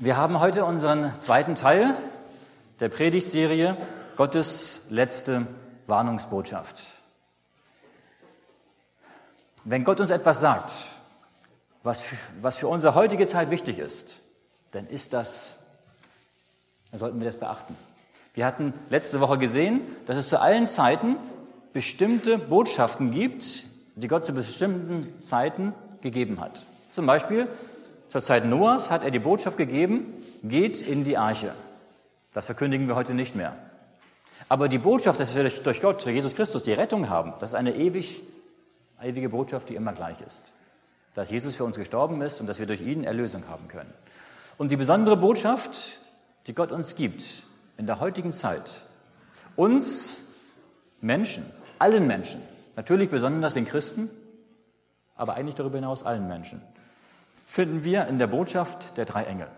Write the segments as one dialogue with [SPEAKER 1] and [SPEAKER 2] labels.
[SPEAKER 1] Wir haben heute unseren zweiten Teil der Predigtserie Gottes letzte Warnungsbotschaft. Wenn Gott uns etwas sagt, was für, was für unsere heutige Zeit wichtig ist, dann ist das, dann sollten wir das beachten. Wir hatten letzte Woche gesehen, dass es zu allen Zeiten bestimmte Botschaften gibt, die Gott zu bestimmten Zeiten gegeben hat. Zum Beispiel zur Zeit Noahs hat er die Botschaft gegeben, geht in die Arche. Das verkündigen wir heute nicht mehr. Aber die Botschaft, dass wir durch Gott, durch Jesus Christus die Rettung haben, das ist eine ewig, ewige Botschaft, die immer gleich ist. Dass Jesus für uns gestorben ist und dass wir durch ihn Erlösung haben können. Und die besondere Botschaft, die Gott uns gibt in der heutigen Zeit, uns Menschen, allen Menschen, natürlich besonders den Christen, aber eigentlich darüber hinaus allen Menschen, finden wir in der Botschaft der drei Engel.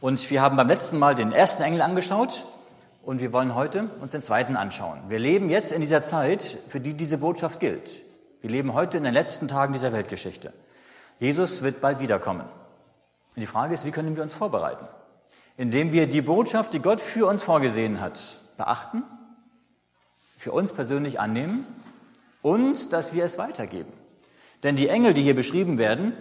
[SPEAKER 1] Und wir haben beim letzten Mal den ersten Engel angeschaut und wir wollen heute uns den zweiten anschauen. Wir leben jetzt in dieser Zeit, für die diese Botschaft gilt. Wir leben heute in den letzten Tagen dieser Weltgeschichte. Jesus wird bald wiederkommen. Und die Frage ist, wie können wir uns vorbereiten? Indem wir die Botschaft, die Gott für uns vorgesehen hat, beachten, für uns persönlich annehmen und dass wir es weitergeben. Denn die Engel, die hier beschrieben werden,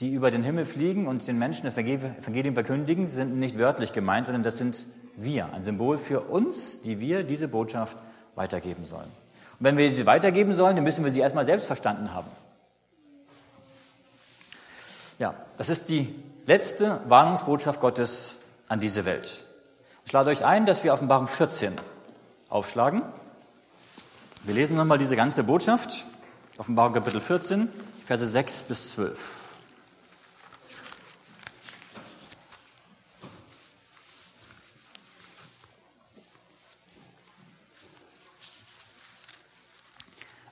[SPEAKER 1] die über den Himmel fliegen und den Menschen das Evangelium verkündigen, sind nicht wörtlich gemeint, sondern das sind wir, ein Symbol für uns, die wir diese Botschaft weitergeben sollen. Und wenn wir sie weitergeben sollen, dann müssen wir sie erstmal selbst verstanden haben. Ja, das ist die letzte Warnungsbotschaft Gottes an diese Welt. Ich lade euch ein, dass wir Offenbarung 14 aufschlagen. Wir lesen nochmal diese ganze Botschaft. Offenbarung Kapitel 14, Verse 6 bis 12.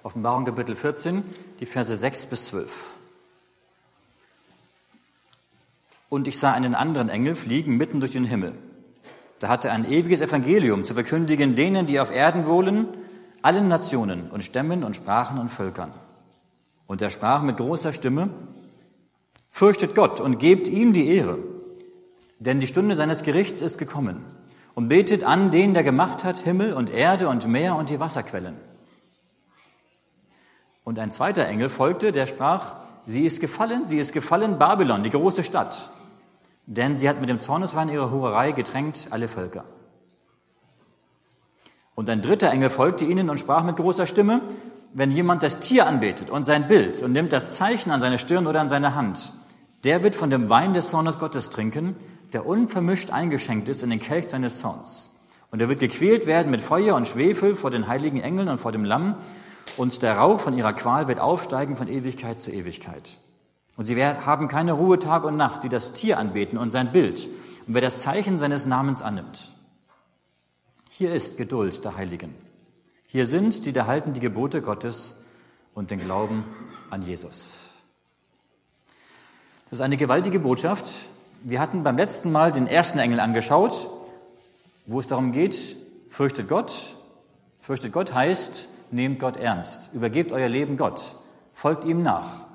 [SPEAKER 1] Offenbarung Kapitel 14, die Verse 6 bis 12. Und ich sah einen anderen Engel fliegen mitten durch den Himmel. Da hatte er ein ewiges Evangelium zu verkündigen denen, die auf Erden wohnen, allen Nationen und Stämmen und Sprachen und Völkern. Und er sprach mit großer Stimme, Fürchtet Gott und gebt ihm die Ehre, denn die Stunde seines Gerichts ist gekommen. Und betet an den, der gemacht hat Himmel und Erde und Meer und die Wasserquellen. Und ein zweiter Engel folgte, der sprach, sie ist gefallen, sie ist gefallen, Babylon, die große Stadt, denn sie hat mit dem Zorneswein ihrer Hurerei getränkt alle Völker. Und ein dritter Engel folgte ihnen und sprach mit großer Stimme, wenn jemand das Tier anbetet und sein Bild und nimmt das Zeichen an seine Stirn oder an seine Hand, der wird von dem Wein des Zornes Gottes trinken, der unvermischt eingeschenkt ist in den Kelch seines Zorns. Und er wird gequält werden mit Feuer und Schwefel vor den heiligen Engeln und vor dem Lamm, und der Rauch von ihrer Qual wird aufsteigen von Ewigkeit zu Ewigkeit. Und sie haben keine Ruhe Tag und Nacht, die das Tier anbeten und sein Bild, und wer das Zeichen seines Namens annimmt. Hier ist Geduld der Heiligen. Hier sind die, da halten die Gebote Gottes und den Glauben an Jesus. Das ist eine gewaltige Botschaft. Wir hatten beim letzten Mal den ersten Engel angeschaut, wo es darum geht, fürchtet Gott. Fürchtet Gott heißt, nehmt Gott ernst, übergebt euer Leben Gott, folgt ihm nach,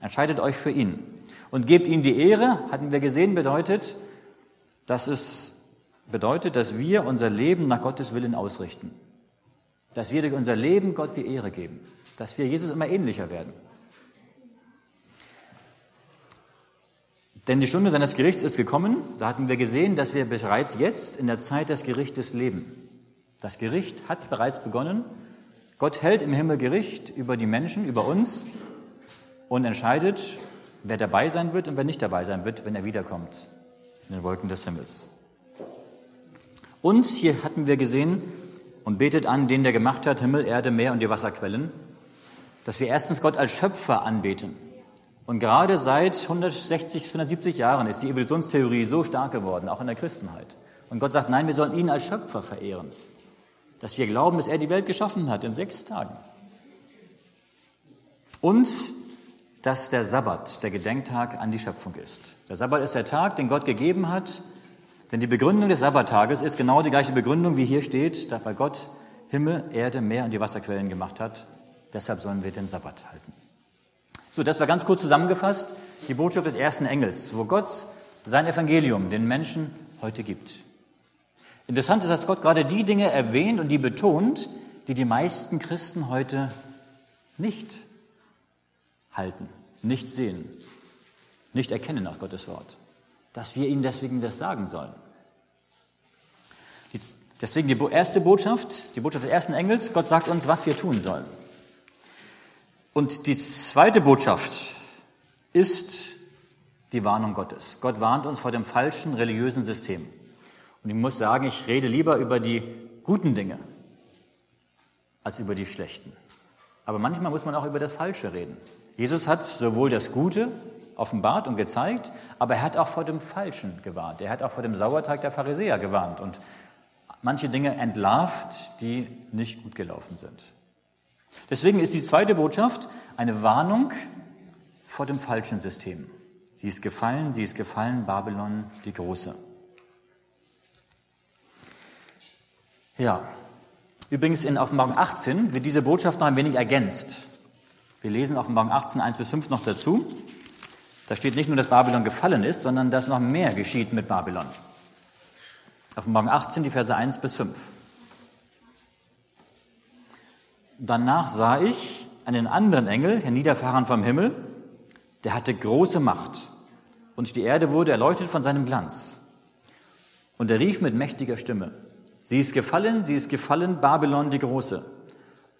[SPEAKER 1] entscheidet euch für ihn und gebt ihm die Ehre, hatten wir gesehen, bedeutet, dass es bedeutet, dass wir unser Leben nach Gottes Willen ausrichten. Dass wir durch unser Leben Gott die Ehre geben. Dass wir Jesus immer ähnlicher werden. Denn die Stunde seines Gerichts ist gekommen. Da hatten wir gesehen, dass wir bereits jetzt in der Zeit des Gerichtes leben. Das Gericht hat bereits begonnen. Gott hält im Himmel Gericht über die Menschen, über uns und entscheidet, wer dabei sein wird und wer nicht dabei sein wird, wenn er wiederkommt in den Wolken des Himmels. Und hier hatten wir gesehen, und betet an den, der gemacht hat, Himmel, Erde, Meer und die Wasserquellen, dass wir erstens Gott als Schöpfer anbeten. Und gerade seit 160, 170 Jahren ist die Evolutionstheorie so stark geworden, auch in der Christenheit. Und Gott sagt, nein, wir sollen ihn als Schöpfer verehren. Dass wir glauben, dass er die Welt geschaffen hat in sechs Tagen. Und dass der Sabbat der Gedenktag an die Schöpfung ist. Der Sabbat ist der Tag, den Gott gegeben hat, denn die Begründung des Sabbattages ist genau die gleiche Begründung, wie hier steht, weil Gott Himmel, Erde, Meer und die Wasserquellen gemacht hat. Deshalb sollen wir den Sabbat halten. So, das war ganz kurz zusammengefasst die Botschaft des ersten Engels, wo Gott sein Evangelium den Menschen heute gibt. Interessant ist, dass Gott gerade die Dinge erwähnt und die betont, die die meisten Christen heute nicht halten, nicht sehen, nicht erkennen aus Gottes Wort. Dass wir ihnen deswegen das sagen sollen. Deswegen die erste Botschaft, die Botschaft des ersten Engels, Gott sagt uns, was wir tun sollen. Und die zweite Botschaft ist die Warnung Gottes. Gott warnt uns vor dem falschen religiösen System. Und ich muss sagen, ich rede lieber über die guten Dinge als über die schlechten. Aber manchmal muss man auch über das Falsche reden. Jesus hat sowohl das Gute offenbart und gezeigt, aber er hat auch vor dem Falschen gewarnt. Er hat auch vor dem Sauerteig der Pharisäer gewarnt und manche Dinge entlarvt, die nicht gut gelaufen sind. Deswegen ist die zweite Botschaft eine Warnung vor dem falschen System. Sie ist gefallen, sie ist gefallen, Babylon die Große. Ja, übrigens in Offenbarung 18 wird diese Botschaft noch ein wenig ergänzt. Wir lesen Offenbarung 18, 1 bis 5 noch dazu. Da steht nicht nur, dass Babylon gefallen ist, sondern dass noch mehr geschieht mit Babylon. Offenbarung 18, die Verse 1 bis 5. Danach sah ich einen anderen Engel herniederfahren vom Himmel, der hatte große Macht und die Erde wurde erleuchtet von seinem Glanz. Und er rief mit mächtiger Stimme, sie ist gefallen, sie ist gefallen, Babylon die Große,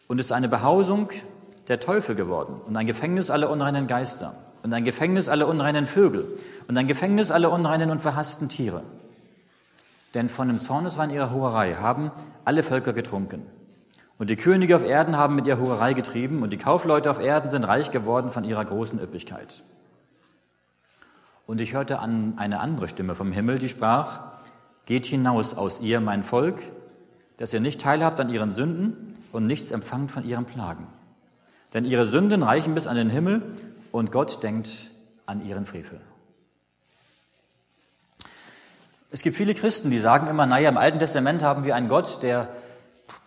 [SPEAKER 1] und ist eine Behausung der Teufel geworden und ein Gefängnis aller unreinen Geister und ein Gefängnis aller unreinen Vögel und ein Gefängnis aller unreinen und verhassten Tiere. Denn von dem Zorneswein ihrer Hurerei haben alle Völker getrunken. Und die Könige auf Erden haben mit ihr Hurerei getrieben und die Kaufleute auf Erden sind reich geworden von ihrer großen Üppigkeit. Und ich hörte an eine andere Stimme vom Himmel, die sprach, Geht hinaus aus ihr, mein Volk, dass ihr nicht teilhabt an ihren Sünden und nichts empfangt von ihren Plagen. Denn ihre Sünden reichen bis an den Himmel und Gott denkt an ihren Frevel. Es gibt viele Christen, die sagen immer, naja, im Alten Testament haben wir einen Gott, der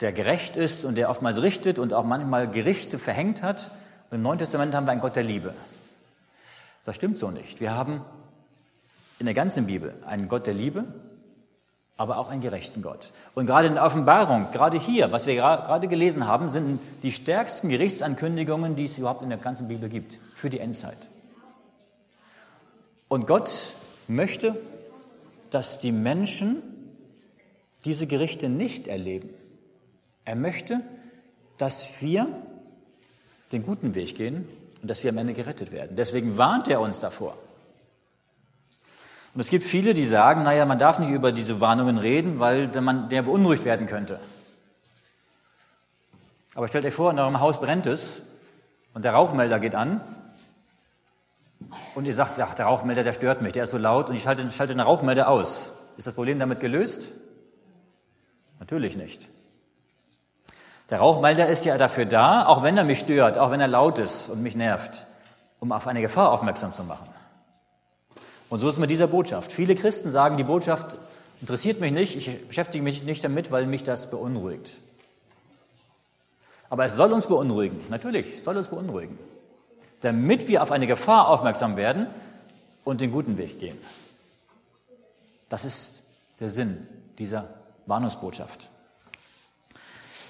[SPEAKER 1] der gerecht ist und der oftmals richtet und auch manchmal Gerichte verhängt hat. Und im Neuen Testament haben wir einen Gott der Liebe. Das stimmt so nicht. Wir haben in der ganzen Bibel einen Gott der Liebe, aber auch einen gerechten Gott. Und gerade in der Offenbarung, gerade hier, was wir gerade gelesen haben, sind die stärksten Gerichtsankündigungen, die es überhaupt in der ganzen Bibel gibt, für die Endzeit. Und Gott möchte, dass die Menschen diese Gerichte nicht erleben. Er möchte, dass wir den guten Weg gehen und dass wir am Ende gerettet werden. Deswegen warnt er uns davor. Und es gibt viele, die sagen, naja, man darf nicht über diese Warnungen reden, weil man der beunruhigt werden könnte. Aber stellt euch vor, in eurem Haus brennt es und der Rauchmelder geht an und ihr sagt, ach, der Rauchmelder, der stört mich, der ist so laut und ich schalte, schalte den Rauchmelder aus. Ist das Problem damit gelöst? Natürlich nicht. Der Rauchmelder ist ja dafür da, auch wenn er mich stört, auch wenn er laut ist und mich nervt, um auf eine Gefahr aufmerksam zu machen. Und so ist es mit dieser Botschaft. Viele Christen sagen, die Botschaft interessiert mich nicht, ich beschäftige mich nicht damit, weil mich das beunruhigt. Aber es soll uns beunruhigen, natürlich, soll uns beunruhigen, damit wir auf eine Gefahr aufmerksam werden und den guten Weg gehen. Das ist der Sinn dieser Warnungsbotschaft.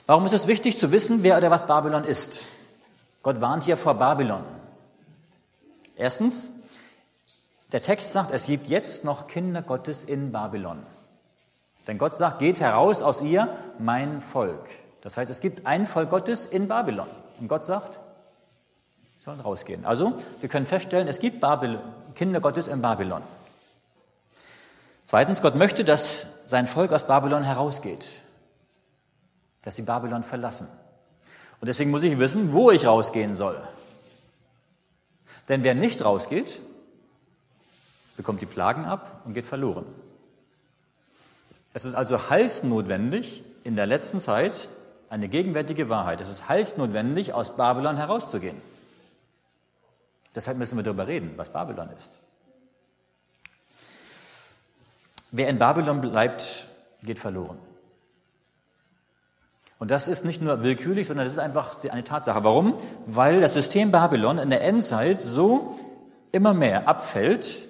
[SPEAKER 1] Warum ist es wichtig zu wissen, wer oder was Babylon ist? Gott warnt hier vor Babylon. Erstens, der Text sagt, es gibt jetzt noch Kinder Gottes in Babylon. Denn Gott sagt, geht heraus aus ihr, mein Volk. Das heißt, es gibt ein Volk Gottes in Babylon. Und Gott sagt, sollen rausgehen. Also, wir können feststellen, es gibt Babylon, Kinder Gottes in Babylon. Zweitens, Gott möchte, dass sein Volk aus Babylon herausgeht dass sie Babylon verlassen. Und deswegen muss ich wissen, wo ich rausgehen soll. Denn wer nicht rausgeht, bekommt die Plagen ab und geht verloren. Es ist also heilsnotwendig, in der letzten Zeit eine gegenwärtige Wahrheit. Es ist heilsnotwendig, aus Babylon herauszugehen. Deshalb müssen wir darüber reden, was Babylon ist. Wer in Babylon bleibt, geht verloren. Und das ist nicht nur willkürlich, sondern das ist einfach eine Tatsache. Warum? Weil das System Babylon in der Endzeit so immer mehr abfällt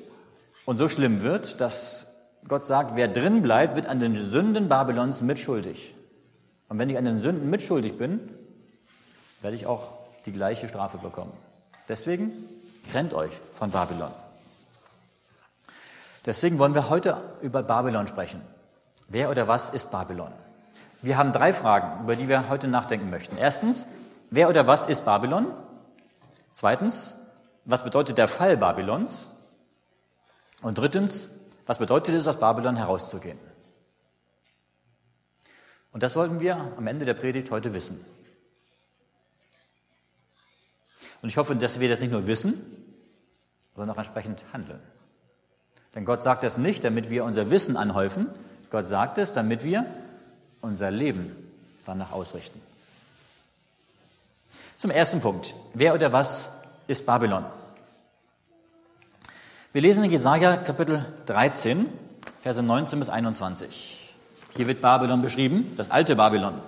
[SPEAKER 1] und so schlimm wird, dass Gott sagt, wer drin bleibt, wird an den Sünden Babylons mitschuldig. Und wenn ich an den Sünden mitschuldig bin, werde ich auch die gleiche Strafe bekommen. Deswegen trennt euch von Babylon. Deswegen wollen wir heute über Babylon sprechen. Wer oder was ist Babylon? Wir haben drei Fragen, über die wir heute nachdenken möchten. Erstens, wer oder was ist Babylon? Zweitens, was bedeutet der Fall Babylons? Und drittens, was bedeutet es, aus Babylon herauszugehen? Und das sollten wir am Ende der Predigt heute wissen. Und ich hoffe, dass wir das nicht nur wissen, sondern auch entsprechend handeln. Denn Gott sagt es nicht, damit wir unser Wissen anhäufen. Gott sagt es, damit wir unser Leben danach ausrichten. Zum ersten Punkt. Wer oder was ist Babylon? Wir lesen in Jesaja Kapitel 13, Verse 19 bis 21. Hier wird Babylon beschrieben, das alte Babylon.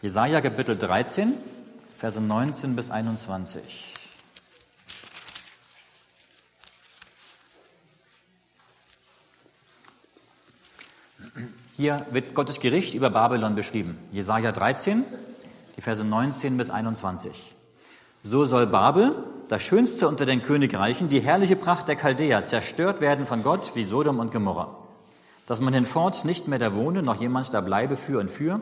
[SPEAKER 1] Jesaja Kapitel 13, Verse 19 bis 21. Hier wird Gottes Gericht über Babylon beschrieben. Jesaja 13, die Verse 19 bis 21. So soll Babel, das schönste unter den Königreichen, die herrliche Pracht der Chaldäer, zerstört werden von Gott wie Sodom und Gomorra. Dass man hinfort nicht mehr da wohne, noch jemand da bleibe für und für,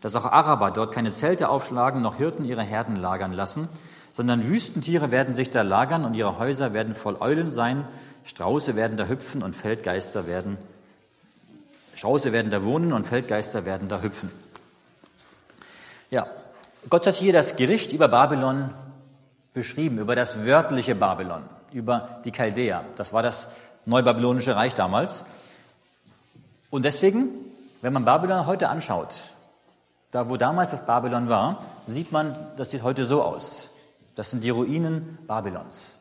[SPEAKER 1] dass auch Araber dort keine Zelte aufschlagen, noch Hirten ihre Herden lagern lassen, sondern Wüstentiere werden sich da lagern und ihre Häuser werden voll Eulen sein, Strauße werden da hüpfen und Feldgeister werden, Strauße werden da wohnen und Feldgeister werden da hüpfen. Ja, Gott hat hier das Gericht über Babylon beschrieben, über das wörtliche Babylon, über die Chaldäer. Das war das neubabylonische Reich damals. Und deswegen, wenn man Babylon heute anschaut, da, wo damals das Babylon war, sieht man, das sieht heute so aus. Das sind die Ruinen Babylons.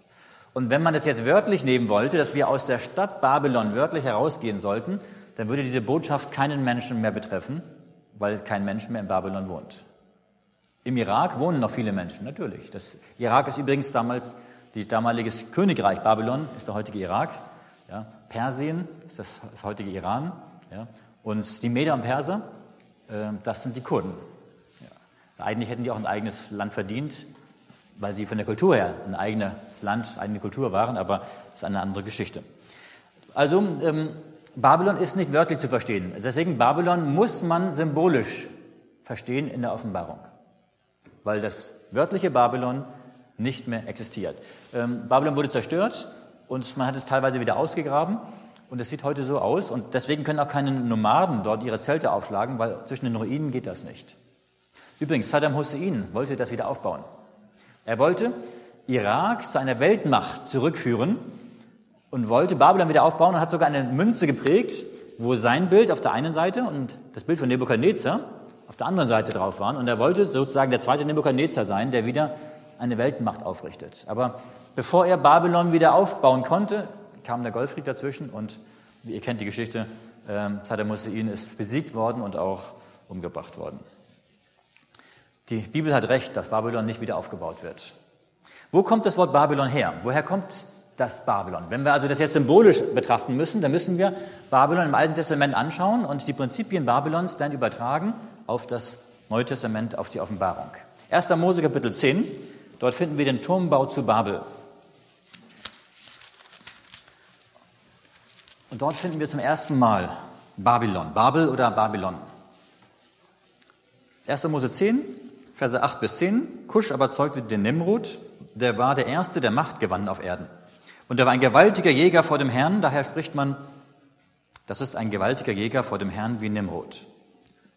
[SPEAKER 1] Und wenn man das jetzt wörtlich nehmen wollte, dass wir aus der Stadt Babylon wörtlich herausgehen sollten, dann würde diese Botschaft keinen Menschen mehr betreffen, weil kein Mensch mehr in Babylon wohnt. Im Irak wohnen noch viele Menschen, natürlich. Das Irak ist übrigens damals, das damalige Königreich Babylon ist der heutige Irak. Ja. Persien ist das, das heutige Iran. Ja. Und die Meder und Perser äh, das sind die Kurden. Ja. Eigentlich hätten die auch ein eigenes Land verdient, weil sie von der Kultur her ein eigenes Land, eigene Kultur waren, aber das ist eine andere Geschichte. Also ähm, Babylon ist nicht wörtlich zu verstehen. Deswegen Babylon muss man symbolisch verstehen in der Offenbarung, weil das wörtliche Babylon nicht mehr existiert. Ähm, Babylon wurde zerstört und man hat es teilweise wieder ausgegraben und es sieht heute so aus und deswegen können auch keine Nomaden dort ihre Zelte aufschlagen, weil zwischen den Ruinen geht das nicht. Übrigens, Saddam Hussein wollte das wieder aufbauen. Er wollte Irak zu einer Weltmacht zurückführen und wollte Babylon wieder aufbauen und hat sogar eine Münze geprägt, wo sein Bild auf der einen Seite und das Bild von Nebukadnezar auf der anderen Seite drauf waren. Und er wollte sozusagen der zweite Nebukadnezar sein, der wieder eine Weltmacht aufrichtet. Aber bevor er Babylon wieder aufbauen konnte, kam der Golfkrieg dazwischen und ihr kennt die Geschichte, ähm, Saddam Hussein ist besiegt worden und auch umgebracht worden. Die Bibel hat recht, dass Babylon nicht wieder aufgebaut wird. Wo kommt das Wort Babylon her? Woher kommt das Babylon? Wenn wir also das jetzt symbolisch betrachten müssen, dann müssen wir Babylon im Alten Testament anschauen und die Prinzipien Babylons dann übertragen auf das Neue Testament, auf die Offenbarung. 1. Mose Kapitel 10, dort finden wir den Turmbau zu Babel. Und dort finden wir zum ersten Mal Babylon, Babel oder Babylon. 1. Mose 10, Verse 8 bis 10. Kusch aber zeugte den Nimrod, der war der Erste, der Macht gewann auf Erden. Und er war ein gewaltiger Jäger vor dem Herrn, daher spricht man, das ist ein gewaltiger Jäger vor dem Herrn wie Nimrod.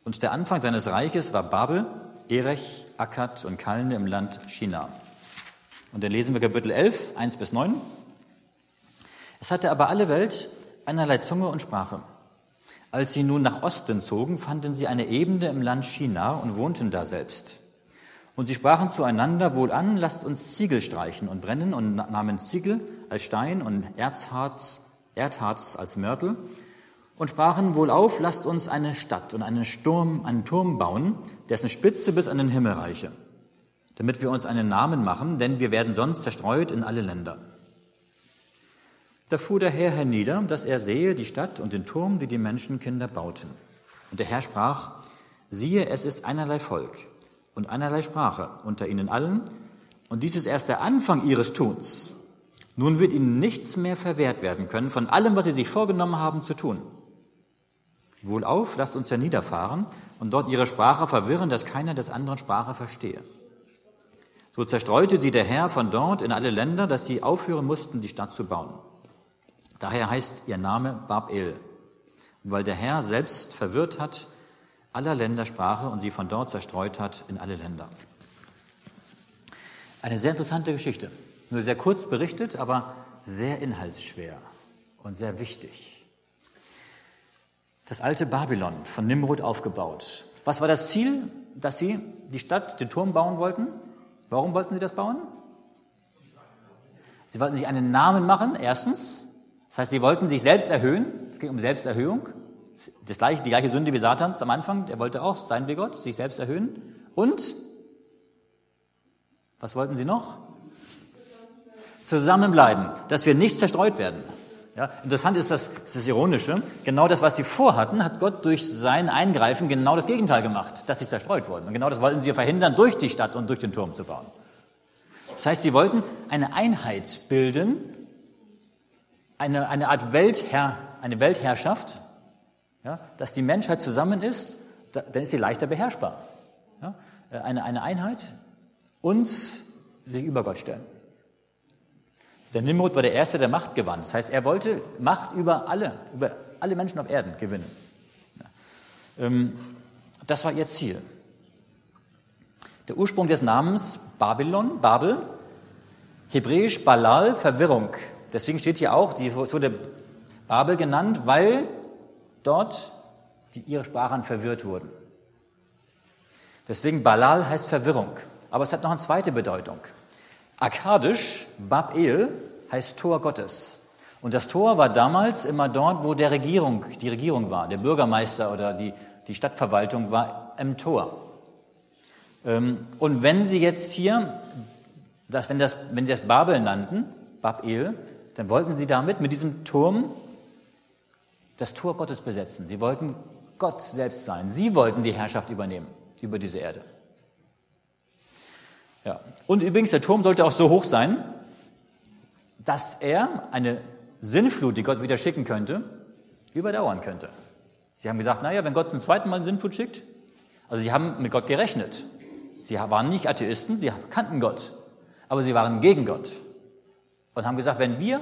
[SPEAKER 1] Und der Anfang seines Reiches war Babel, Erech, Akkad und Kalne im Land China. Und dann lesen wir Kapitel 11, 1 bis 9. Es hatte aber alle Welt einerlei Zunge und Sprache. Als sie nun nach Osten zogen, fanden sie eine Ebene im Land China und wohnten da selbst. Und sie sprachen zueinander, wohlan, lasst uns Ziegel streichen und brennen und nahmen Ziegel als Stein und Erzharz, Erdharz als Mörtel und sprachen wohlauf, lasst uns eine Stadt und einen Sturm, einen Turm bauen, dessen Spitze bis an den Himmel reiche, damit wir uns einen Namen machen, denn wir werden sonst zerstreut in alle Länder. Da fuhr der Herr hernieder, dass er sehe die Stadt und den Turm, die die Menschenkinder bauten. Und der Herr sprach, siehe, es ist einerlei Volk und einerlei Sprache unter ihnen allen, und dies ist erst der Anfang ihres Tuns. Nun wird ihnen nichts mehr verwehrt werden können von allem, was sie sich vorgenommen haben zu tun. Wohlauf, lasst uns herniederfahren und dort ihre Sprache verwirren, dass keiner des anderen Sprache verstehe. So zerstreute sie der Herr von dort in alle Länder, dass sie aufhören mussten, die Stadt zu bauen. Daher heißt ihr Name Babel, weil der Herr selbst verwirrt hat aller Länder Sprache und sie von dort zerstreut hat in alle Länder. Eine sehr interessante Geschichte. Nur sehr kurz berichtet, aber sehr inhaltsschwer und sehr wichtig. Das alte Babylon von Nimrod aufgebaut. Was war das Ziel, dass sie die Stadt, den Turm bauen wollten? Warum wollten sie das bauen? Sie wollten sich einen Namen machen, erstens. Das heißt, sie wollten sich selbst erhöhen. Es ging um Selbsterhöhung. Das gleiche, die gleiche Sünde wie Satans am Anfang. Der wollte auch sein wie Gott, sich selbst erhöhen. Und was wollten sie noch? Zusammenbleiben, dass wir nicht zerstreut werden. Ja, interessant ist das, ist das Ironische. Genau das, was sie vorhatten, hat Gott durch sein Eingreifen genau das Gegenteil gemacht, dass sie zerstreut wurden. Und genau das wollten sie verhindern, durch die Stadt und durch den Turm zu bauen. Das heißt, sie wollten eine Einheit bilden, eine, eine Art Weltherr, eine Weltherrschaft, ja, dass die Menschheit zusammen ist, da, dann ist sie leichter beherrschbar. Ja, eine, eine Einheit und sich über Gott stellen. Der Nimrod war der Erste, der Macht gewann. Das heißt, er wollte Macht über alle, über alle Menschen auf Erden gewinnen. Ähm, das war ihr Ziel. Der Ursprung des Namens Babylon, Babel, hebräisch Balal, Verwirrung. Deswegen steht hier auch, sie wurde Babel genannt, weil dort die, ihre Sprachen verwirrt wurden. Deswegen Balal heißt Verwirrung. Aber es hat noch eine zweite Bedeutung. Akkadisch, Bab-El, heißt Tor Gottes. Und das Tor war damals immer dort, wo der Regierung, die Regierung war. Der Bürgermeister oder die, die Stadtverwaltung war im Tor. Ähm, und wenn Sie jetzt hier, das, wenn, das, wenn Sie das Babel nannten, Bab-El, dann wollten Sie damit mit diesem Turm das Tor Gottes besetzen. Sie wollten Gott selbst sein. Sie wollten die Herrschaft übernehmen über diese Erde. Ja. Und übrigens, der Turm sollte auch so hoch sein, dass er eine Sinnflut, die Gott wieder schicken könnte, überdauern könnte. Sie haben gedacht, naja, wenn Gott zum zweiten Mal eine Sinnflut schickt, also sie haben mit Gott gerechnet. Sie waren nicht Atheisten, sie kannten Gott, aber sie waren gegen Gott und haben gesagt, wenn wir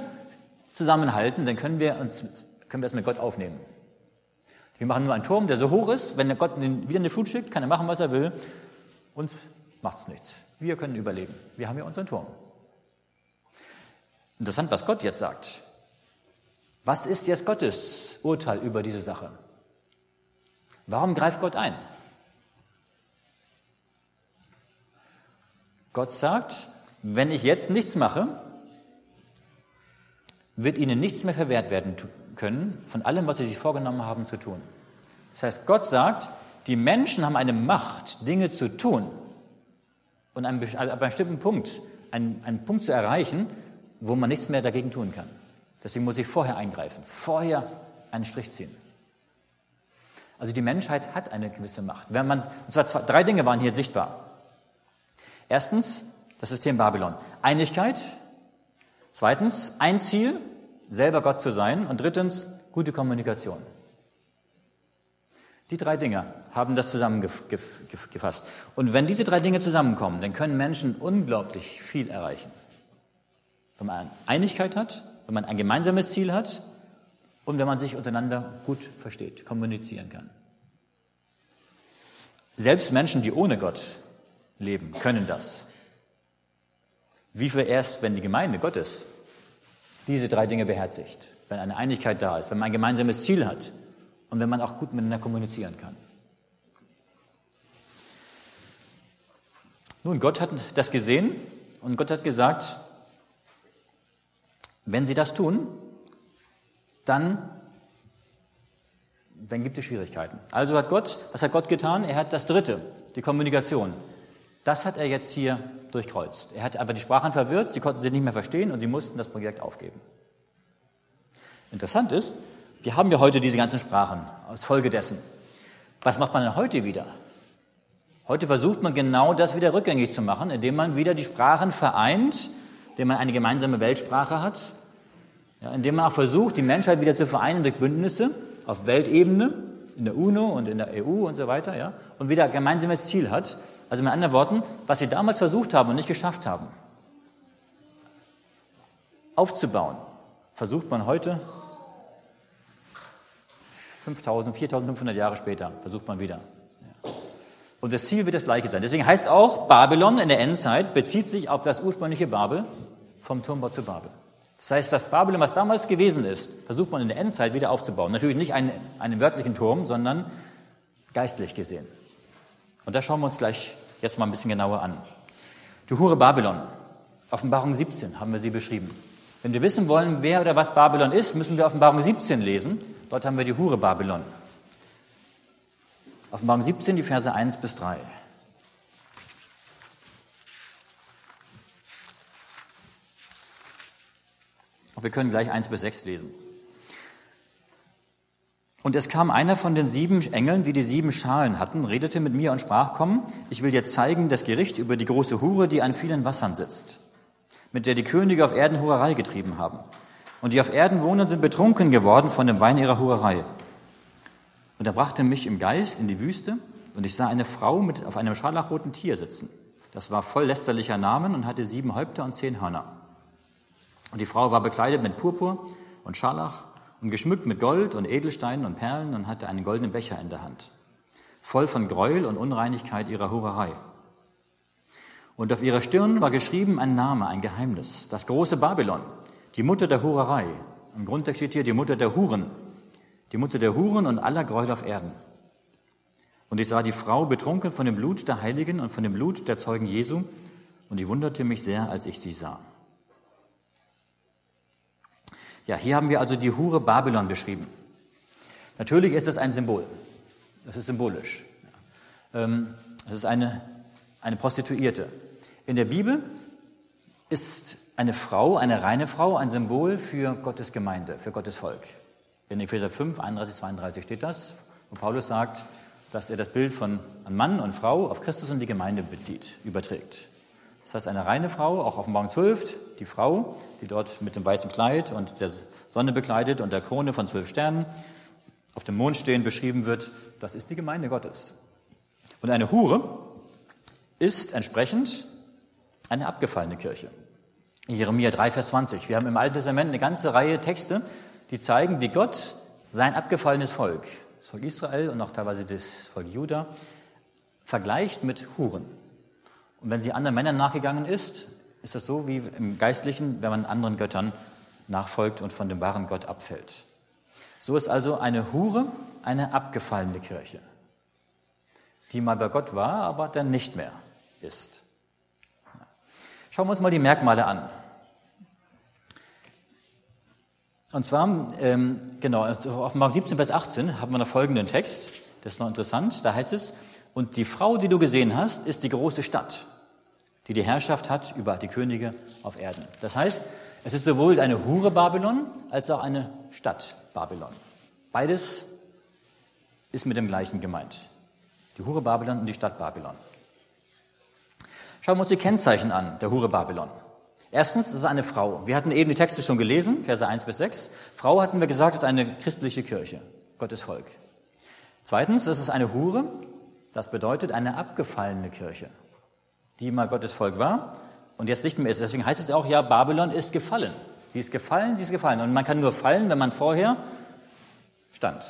[SPEAKER 1] zusammenhalten, dann können wir uns können wir es mit Gott aufnehmen. Wir machen nur einen Turm, der so hoch ist, wenn Gott wieder eine Flut schickt, kann er machen, was er will. Uns macht es nichts. Wir können überleben. Wir haben ja unseren Turm. Interessant, was Gott jetzt sagt. Was ist jetzt Gottes Urteil über diese Sache? Warum greift Gott ein? Gott sagt, wenn ich jetzt nichts mache, wird ihnen nichts mehr verwehrt werden können von allem, was sie sich vorgenommen haben zu tun. Das heißt, Gott sagt, die Menschen haben eine Macht, Dinge zu tun, und an einem also bestimmten Punkt, einen, einen Punkt zu erreichen, wo man nichts mehr dagegen tun kann. Deswegen muss ich vorher eingreifen, vorher einen Strich ziehen. Also die Menschheit hat eine gewisse Macht. Wenn man, und zwar zwei, drei Dinge waren hier sichtbar. Erstens das System Babylon. Einigkeit. Zweitens ein Ziel, selber Gott zu sein. Und drittens gute Kommunikation. Die drei Dinge haben das zusammengefasst. Und wenn diese drei Dinge zusammenkommen, dann können Menschen unglaublich viel erreichen. Wenn man Einigkeit hat, wenn man ein gemeinsames Ziel hat und wenn man sich untereinander gut versteht, kommunizieren kann. Selbst Menschen, die ohne Gott leben, können das. Wie viel erst, wenn die Gemeinde Gottes diese drei Dinge beherzigt, wenn eine Einigkeit da ist, wenn man ein gemeinsames Ziel hat, und wenn man auch gut miteinander kommunizieren kann. Nun, Gott hat das gesehen und Gott hat gesagt, wenn sie das tun, dann, dann gibt es Schwierigkeiten. Also hat Gott, was hat Gott getan? Er hat das Dritte, die Kommunikation. Das hat er jetzt hier durchkreuzt. Er hat einfach die Sprachen verwirrt, sie konnten sie nicht mehr verstehen und sie mussten das Projekt aufgeben. Interessant ist, wir haben ja heute diese ganzen Sprachen als Folge dessen. Was macht man denn heute wieder? Heute versucht man genau das wieder rückgängig zu machen, indem man wieder die Sprachen vereint, indem man eine gemeinsame Weltsprache hat, ja, indem man auch versucht, die Menschheit wieder zu vereinen durch Bündnisse auf Weltebene, in der UNO und in der EU und so weiter, ja, und wieder ein gemeinsames Ziel hat. Also mit anderen Worten, was sie damals versucht haben und nicht geschafft haben, aufzubauen, versucht man heute 5000, 4500 Jahre später, versucht man wieder. Und das Ziel wird das gleiche sein. Deswegen heißt auch, Babylon in der Endzeit bezieht sich auf das ursprüngliche Babel vom Turmbau zu Babel. Das heißt, das Babylon, was damals gewesen ist, versucht man in der Endzeit wieder aufzubauen. Natürlich nicht einen, einen wörtlichen Turm, sondern geistlich gesehen. Und da schauen wir uns gleich jetzt mal ein bisschen genauer an. Die Hure Babylon. Offenbarung 17 haben wir sie beschrieben. Wenn wir wissen wollen, wer oder was Babylon ist, müssen wir Offenbarung 17 lesen. Dort haben wir die Hure Babylon. Offenbarung 17, die Verse 1 bis 3. Und wir können gleich 1 bis 6 lesen. Und es kam einer von den sieben Engeln, die die sieben Schalen hatten, redete mit mir und sprach, komm, ich will dir zeigen das Gericht über die große Hure, die an vielen Wassern sitzt, mit der die Könige auf Erden Hurerei getrieben haben. Und die auf Erden wohnen, sind betrunken geworden von dem Wein ihrer Hurerei. Und er brachte mich im Geist in die Wüste, und ich sah eine Frau mit auf einem scharlachroten Tier sitzen. Das war voll lästerlicher Namen und hatte sieben Häupter und zehn Hörner. Und die Frau war bekleidet mit Purpur und Scharlach und geschmückt mit Gold und Edelsteinen und Perlen und hatte einen goldenen Becher in der Hand, voll von Gräuel und Unreinigkeit ihrer Hurerei. Und auf ihrer Stirn war geschrieben ein Name, ein Geheimnis, das große Babylon, die Mutter der Hurerei. Im Grundtext steht hier die Mutter der Huren, die Mutter der Huren und aller Gräuel auf Erden. Und ich sah die Frau betrunken von dem Blut der Heiligen und von dem Blut der Zeugen Jesu, und ich wunderte mich sehr, als ich sie sah. Ja, hier haben wir also die Hure Babylon beschrieben. Natürlich ist es ein Symbol. Das ist symbolisch. Ähm, es ist eine, eine Prostituierte. In der Bibel ist eine Frau, eine reine Frau, ein Symbol für Gottes Gemeinde, für Gottes Volk. In Epheser 5, 31, 32 steht das, wo Paulus sagt, dass er das Bild von Mann und Frau auf Christus und die Gemeinde bezieht, überträgt. Das heißt, eine reine Frau, auch Morgen 12, die Frau, die dort mit dem weißen Kleid und der Sonne bekleidet und der Krone von zwölf Sternen auf dem Mond stehen beschrieben wird, das ist die Gemeinde Gottes. Und eine Hure ist entsprechend eine abgefallene Kirche. Jeremia 3, Vers 20. Wir haben im Alten Testament eine ganze Reihe Texte, die zeigen, wie Gott sein abgefallenes Volk, das Volk Israel und auch teilweise das Volk Juda, vergleicht mit Huren. Und wenn sie anderen Männern nachgegangen ist, ist das so wie im Geistlichen, wenn man anderen Göttern nachfolgt und von dem wahren Gott abfällt. So ist also eine Hure eine abgefallene Kirche, die mal bei Gott war, aber dann nicht mehr ist. Schauen wir uns mal die Merkmale an. Und zwar, ähm, genau, also auf Mark 17, Vers 18 haben wir noch folgenden Text. Das ist noch interessant. Da heißt es, und die Frau, die du gesehen hast, ist die große Stadt, die die Herrschaft hat über die Könige auf Erden. Das heißt, es ist sowohl eine Hure Babylon als auch eine Stadt Babylon. Beides ist mit dem gleichen gemeint. Die Hure Babylon und die Stadt Babylon. Schauen wir uns die Kennzeichen an, der Hure Babylon. Erstens, es ist eine Frau. Wir hatten eben die Texte schon gelesen, Verse 1 bis 6. Frau hatten wir gesagt, ist eine christliche Kirche, Gottes Volk. Zweitens, es ist eine Hure. Das bedeutet eine abgefallene Kirche, die mal Gottes Volk war und jetzt nicht mehr ist. Deswegen heißt es auch, ja, Babylon ist gefallen. Sie ist gefallen, sie ist gefallen. Und man kann nur fallen, wenn man vorher stand.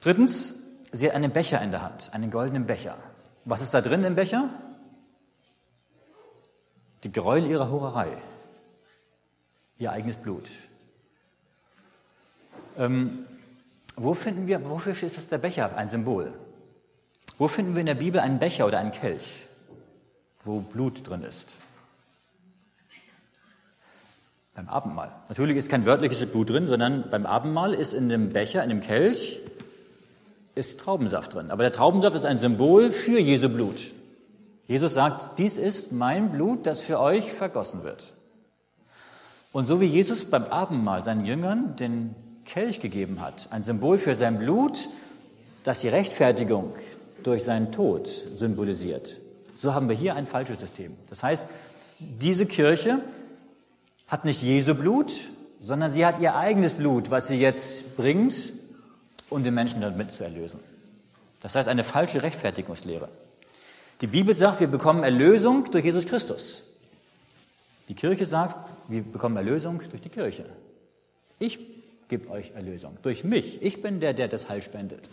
[SPEAKER 1] Drittens, sie hat einen Becher in der Hand, einen goldenen Becher. Was ist da drin im Becher? Die Gräuel ihrer Hurerei, ihr eigenes Blut. Ähm, wo finden wir, wofür ist das der Becher ein Symbol? Wo finden wir in der Bibel einen Becher oder einen Kelch, wo Blut drin ist? Beim Abendmahl. Natürlich ist kein wörtliches Blut drin, sondern beim Abendmahl ist in dem Becher, in dem Kelch, ist Traubensaft drin. Aber der Traubensaft ist ein Symbol für Jesu Blut. Jesus sagt, dies ist mein Blut, das für euch vergossen wird. Und so wie Jesus beim Abendmahl seinen Jüngern den Kelch gegeben hat, ein Symbol für sein Blut, das die Rechtfertigung durch seinen Tod symbolisiert, so haben wir hier ein falsches System. Das heißt, diese Kirche hat nicht Jesu Blut, sondern sie hat ihr eigenes Blut, was sie jetzt bringt, um den Menschen damit zu erlösen. Das heißt, eine falsche Rechtfertigungslehre. Die Bibel sagt, wir bekommen Erlösung durch Jesus Christus. Die Kirche sagt, wir bekommen Erlösung durch die Kirche. Ich gebe euch Erlösung durch mich. Ich bin der, der das Heil spendet.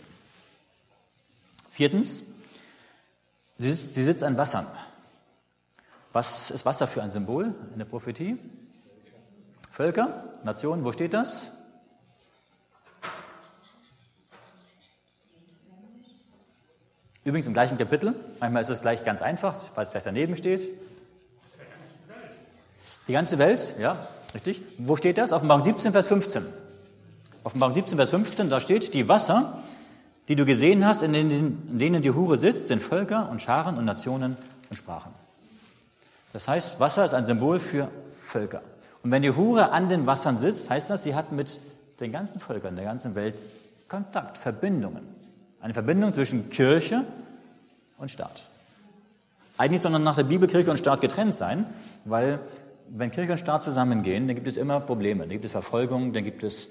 [SPEAKER 1] Viertens, sie sitzt, sie sitzt an Wassern. Was ist Wasser für ein Symbol in der Prophetie? Völker, Nationen, wo steht das? Übrigens im gleichen Kapitel. Manchmal ist es gleich ganz einfach, weil es gleich daneben steht. Die ganze Welt, ja, richtig. Wo steht das? Offenbarung 17, Vers 15. Offenbarung 17, Vers 15, da steht, die Wasser, die du gesehen hast, in denen, in denen die Hure sitzt, sind Völker und Scharen und Nationen und Sprachen. Das heißt, Wasser ist ein Symbol für Völker. Und wenn die Hure an den Wassern sitzt, heißt das, sie hat mit den ganzen Völkern der ganzen Welt Kontakt, Verbindungen. Eine Verbindung zwischen Kirche und Staat. Eigentlich soll nach der Bibel Kirche und Staat getrennt sein, weil wenn Kirche und Staat zusammengehen, dann gibt es immer Probleme. Dann gibt es Verfolgung, dann gibt es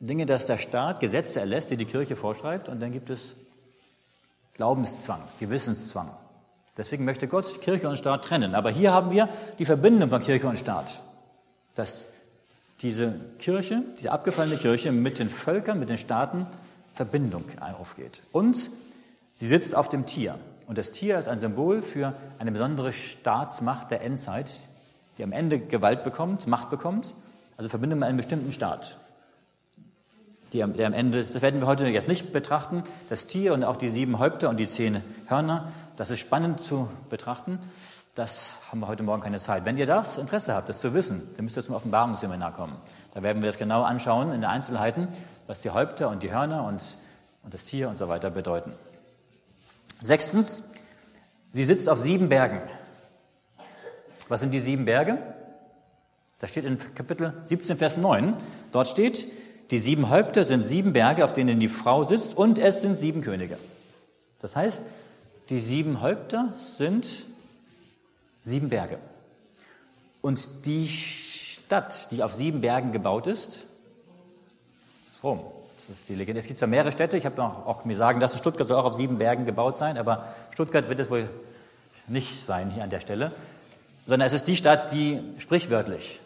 [SPEAKER 1] Dinge, dass der Staat Gesetze erlässt, die die Kirche vorschreibt, und dann gibt es Glaubenszwang, Gewissenszwang. Deswegen möchte Gott Kirche und Staat trennen. Aber hier haben wir die Verbindung von Kirche und Staat, dass diese Kirche, diese abgefallene Kirche mit den Völkern, mit den Staaten Verbindung aufgeht. Und sie sitzt auf dem Tier. Und das Tier ist ein Symbol für eine besondere Staatsmacht der Endzeit, die am Ende Gewalt bekommt, Macht bekommt, also Verbindung mit einem bestimmten Staat. Die, der am Ende, das werden wir heute jetzt nicht betrachten, das Tier und auch die sieben Häupter und die zehn Hörner, das ist spannend zu betrachten. Das haben wir heute Morgen keine Zeit. Wenn ihr das Interesse habt, das zu wissen, dann müsst ihr zum Offenbarungsseminar kommen. Da werden wir das genau anschauen in den Einzelheiten, was die Häupter und die Hörner und, und das Tier und so weiter bedeuten. Sechstens, sie sitzt auf sieben Bergen. Was sind die sieben Berge? Das steht in Kapitel 17, Vers 9. Dort steht, die sieben Häupter sind sieben Berge, auf denen die Frau sitzt, und es sind sieben Könige. Das heißt, die sieben Häupter sind sieben Berge. Und die Stadt, die auf sieben Bergen gebaut ist, ist Rom. Das ist die Legende. Es gibt zwar mehrere Städte, ich habe auch, auch mir sagen lassen, Stuttgart soll auch auf sieben Bergen gebaut sein, aber Stuttgart wird es wohl nicht sein hier an der Stelle sondern es ist die Stadt, die sprichwörtlich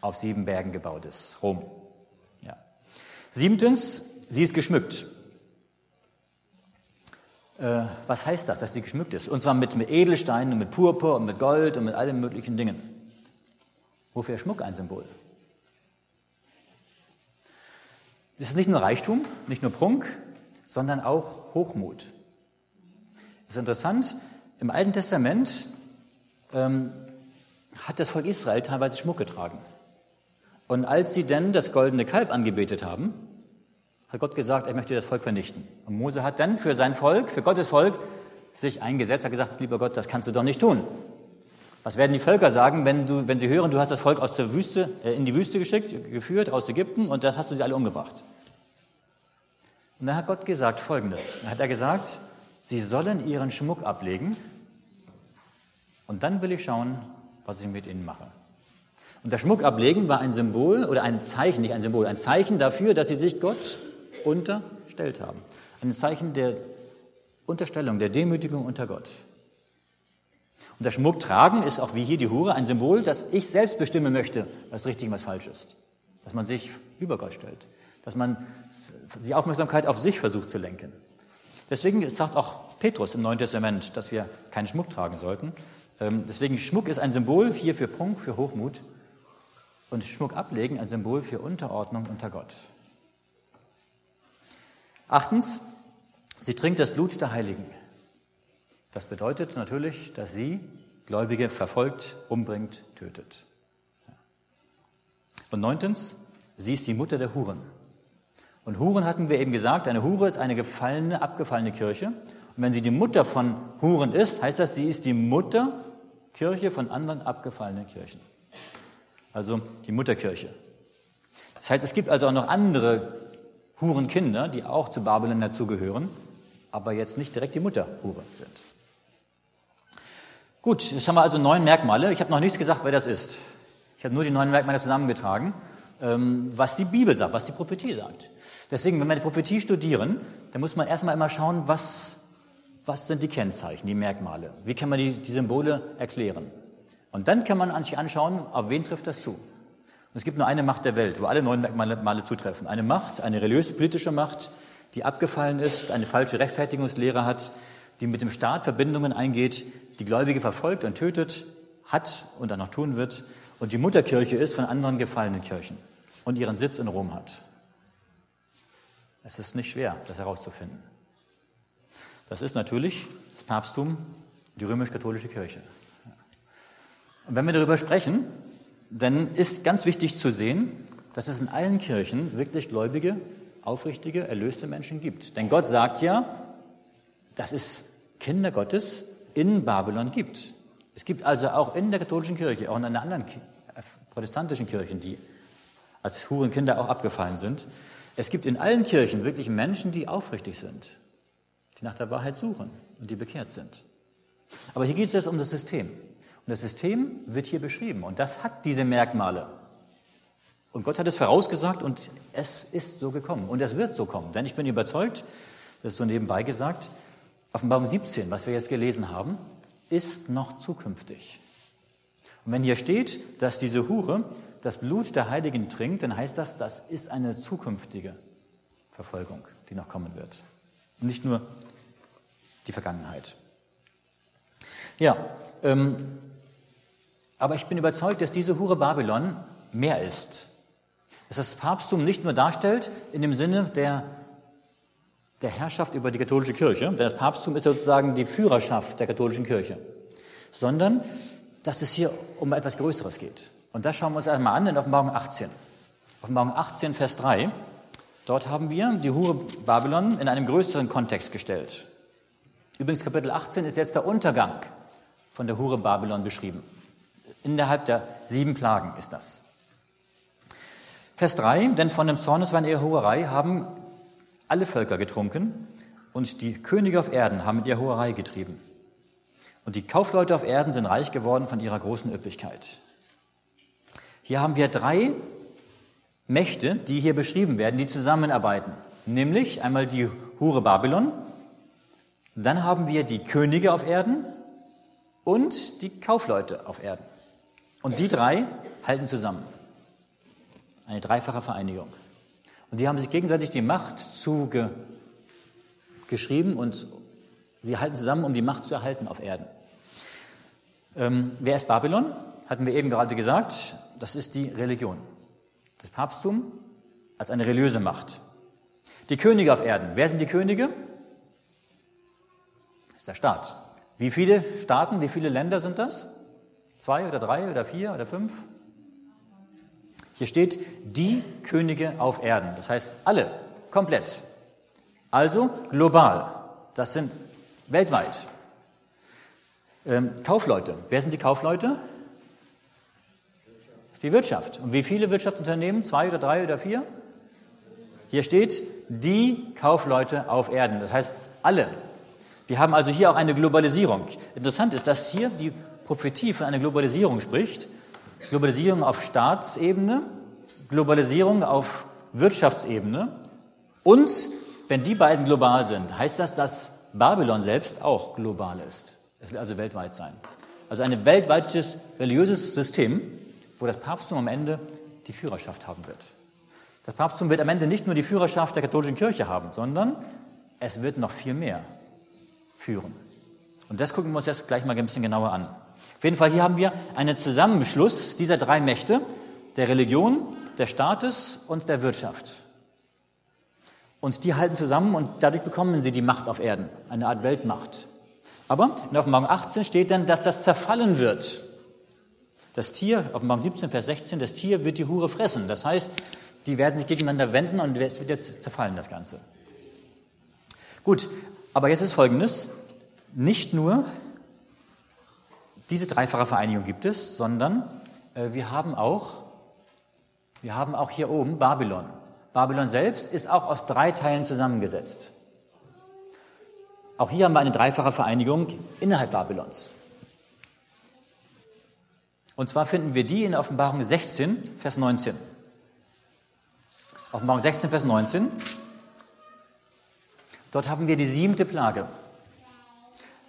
[SPEAKER 1] auf sieben Bergen gebaut ist, Rom. Ja. Siebtens, sie ist geschmückt. Äh, was heißt das, dass sie geschmückt ist? Und zwar mit, mit Edelsteinen und mit Purpur und mit Gold und mit allen möglichen Dingen. Wofür ist Schmuck ein Symbol? Es ist nicht nur Reichtum, nicht nur Prunk, sondern auch Hochmut. Es ist interessant, im Alten Testament ähm, hat das Volk Israel teilweise Schmuck getragen. Und als sie dann das goldene Kalb angebetet haben, hat Gott gesagt, er möchte das Volk vernichten. Und Mose hat dann für sein Volk, für Gottes Volk, sich eingesetzt, hat gesagt, lieber Gott, das kannst du doch nicht tun. Was werden die Völker sagen, wenn, du, wenn sie hören, du hast das Volk aus der Wüste, äh, in die Wüste geschickt, geführt, aus Ägypten, und das hast du sie alle umgebracht? Und dann hat Gott gesagt Folgendes. Dann hat er gesagt, sie sollen ihren Schmuck ablegen, und dann will ich schauen, was ich mit ihnen mache. Und das Schmuck ablegen war ein Symbol oder ein Zeichen, nicht ein Symbol, ein Zeichen dafür, dass sie sich Gott unterstellt haben. Ein Zeichen der Unterstellung, der Demütigung unter Gott. Und das Schmuck tragen ist auch wie hier die Hure ein Symbol, dass ich selbst bestimmen möchte, was richtig und was falsch ist. Dass man sich über Gott stellt. Dass man die Aufmerksamkeit auf sich versucht zu lenken. Deswegen sagt auch Petrus im Neuen Testament, dass wir keinen Schmuck tragen sollten, ähm, deswegen Schmuck ist ein Symbol hier für Prunk, für Hochmut und Schmuck ablegen ein Symbol für Unterordnung unter Gott. Achtens, sie trinkt das Blut der Heiligen. Das bedeutet natürlich, dass sie Gläubige verfolgt, umbringt, tötet. Und neuntens, sie ist die Mutter der Huren. Und Huren hatten wir eben gesagt, eine Hure ist eine gefallene, abgefallene Kirche. Und wenn sie die Mutter von Huren ist, heißt das, sie ist die Mutter Kirche von anderen abgefallenen Kirchen. also die Mutterkirche. Das heißt, es gibt also auch noch andere Hurenkinder, die auch zu Babylon dazugehören, aber jetzt nicht direkt die Mutterhure sind. Gut, jetzt haben wir also neun Merkmale. Ich habe noch nichts gesagt, wer das ist. Ich habe nur die neun Merkmale zusammengetragen, ähm, was die Bibel sagt, was die Prophetie sagt. Deswegen, wenn wir die Prophetie studieren, dann muss man erstmal immer schauen, was, was sind die Kennzeichen, die Merkmale. Wie kann man die, die Symbole erklären? Und dann kann man sich anschauen, auf wen trifft das zu. Und es gibt nur eine Macht der Welt, wo alle neun Merkmale zutreffen. Eine Macht, eine religiös-politische Macht, die abgefallen ist, eine falsche Rechtfertigungslehre hat, die mit dem Staat Verbindungen eingeht, die Gläubige verfolgt und tötet, hat und dann noch tun wird, und die Mutterkirche ist von anderen gefallenen Kirchen und ihren Sitz in Rom hat. Es ist nicht schwer, das herauszufinden. Das ist natürlich das Papsttum, die römisch-katholische Kirche. Und wenn wir darüber sprechen, dann ist ganz wichtig zu sehen, dass es in allen Kirchen wirklich gläubige, aufrichtige, erlöste Menschen gibt. Denn Gott sagt ja, dass es Kinder Gottes in Babylon gibt. Es gibt also auch in der katholischen Kirche, auch in den anderen äh, protestantischen Kirchen, die als Hurenkinder auch abgefallen sind, es gibt in allen Kirchen wirklich Menschen, die aufrichtig sind, die nach der Wahrheit suchen und die bekehrt sind. Aber hier geht es jetzt um das System. Und das System wird hier beschrieben und das hat diese Merkmale. Und Gott hat es vorausgesagt und es ist so gekommen und es wird so kommen. Denn ich bin überzeugt, das ist so nebenbei gesagt, Offenbarung 17, was wir jetzt gelesen haben, ist noch zukünftig. Und wenn hier steht, dass diese Hure das Blut der Heiligen trinkt, dann heißt das, das ist eine zukünftige Verfolgung, die noch kommen wird. Nicht nur die Vergangenheit. Ja, ähm, aber ich bin überzeugt, dass diese Hure Babylon mehr ist. Dass das Papsttum nicht nur darstellt in dem Sinne der der Herrschaft über die katholische Kirche, denn das Papsttum ist sozusagen die Führerschaft der katholischen Kirche, sondern dass es hier um etwas Größeres geht. Und das schauen wir uns einmal an in Offenbarung 18. Offenbarung 18, Vers 3. Dort haben wir die Hure Babylon in einem größeren Kontext gestellt. Übrigens, Kapitel 18 ist jetzt der Untergang von der Hure Babylon beschrieben. Innerhalb der sieben Plagen ist das. Vers 3, denn von dem Zorneswein ihrer Hoherei haben alle Völker getrunken und die Könige auf Erden haben mit ihr Hoherei getrieben. Und die Kaufleute auf Erden sind reich geworden von ihrer großen Üppigkeit. Hier haben wir drei Mächte, die hier beschrieben werden, die zusammenarbeiten. Nämlich einmal die Hure Babylon, dann haben wir die Könige auf Erden und die Kaufleute auf Erden. Und die drei halten zusammen. Eine dreifache Vereinigung. Und die haben sich gegenseitig die Macht zugeschrieben und sie halten zusammen, um die Macht zu erhalten auf Erden. Ähm, wer ist Babylon? Hatten wir eben gerade gesagt, das ist die Religion. Das Papsttum als eine religiöse Macht. Die Könige auf Erden. Wer sind die Könige? Das ist der Staat. Wie viele Staaten, wie viele Länder sind das? Zwei oder drei oder vier oder fünf? Hier steht die Könige auf Erden. Das heißt alle, komplett. Also global. Das sind weltweit. Ähm, Kaufleute. Wer sind die Kaufleute? Die Wirtschaft. Und wie viele Wirtschaftsunternehmen? Zwei oder drei oder vier? Hier steht die Kaufleute auf Erden. Das heißt alle. Wir haben also hier auch eine Globalisierung. Interessant ist, dass hier die Prophetie von einer Globalisierung spricht. Globalisierung auf Staatsebene, Globalisierung auf Wirtschaftsebene. Und wenn die beiden global sind, heißt das, dass Babylon selbst auch global ist. Es wird also weltweit sein. Also ein weltweites religiöses System, wo das Papsttum am Ende die Führerschaft haben wird. Das Papsttum wird am Ende nicht nur die Führerschaft der katholischen Kirche haben, sondern es wird noch viel mehr führen. Und das gucken wir uns jetzt gleich mal ein bisschen genauer an. Auf jeden Fall hier haben wir einen Zusammenschluss dieser drei Mächte, der Religion, des Staates und der Wirtschaft. Und die halten zusammen und dadurch bekommen sie die Macht auf Erden, eine Art Weltmacht. Aber in Offenbarung 18 steht dann, dass das zerfallen wird. Das Tier, Offenbarung 17, Vers 16, das Tier wird die Hure fressen. Das heißt, die werden sich gegeneinander wenden und es wird jetzt zerfallen, das Ganze. Gut, aber jetzt ist Folgendes. Nicht nur diese dreifache Vereinigung gibt es, sondern äh, wir haben auch Wir haben auch hier oben Babylon. Babylon selbst ist auch aus drei Teilen zusammengesetzt. Auch hier haben wir eine dreifache Vereinigung innerhalb Babylons. Und zwar finden wir die in Offenbarung 16, Vers 19. Offenbarung 16, Vers 19. Dort haben wir die siebte Plage.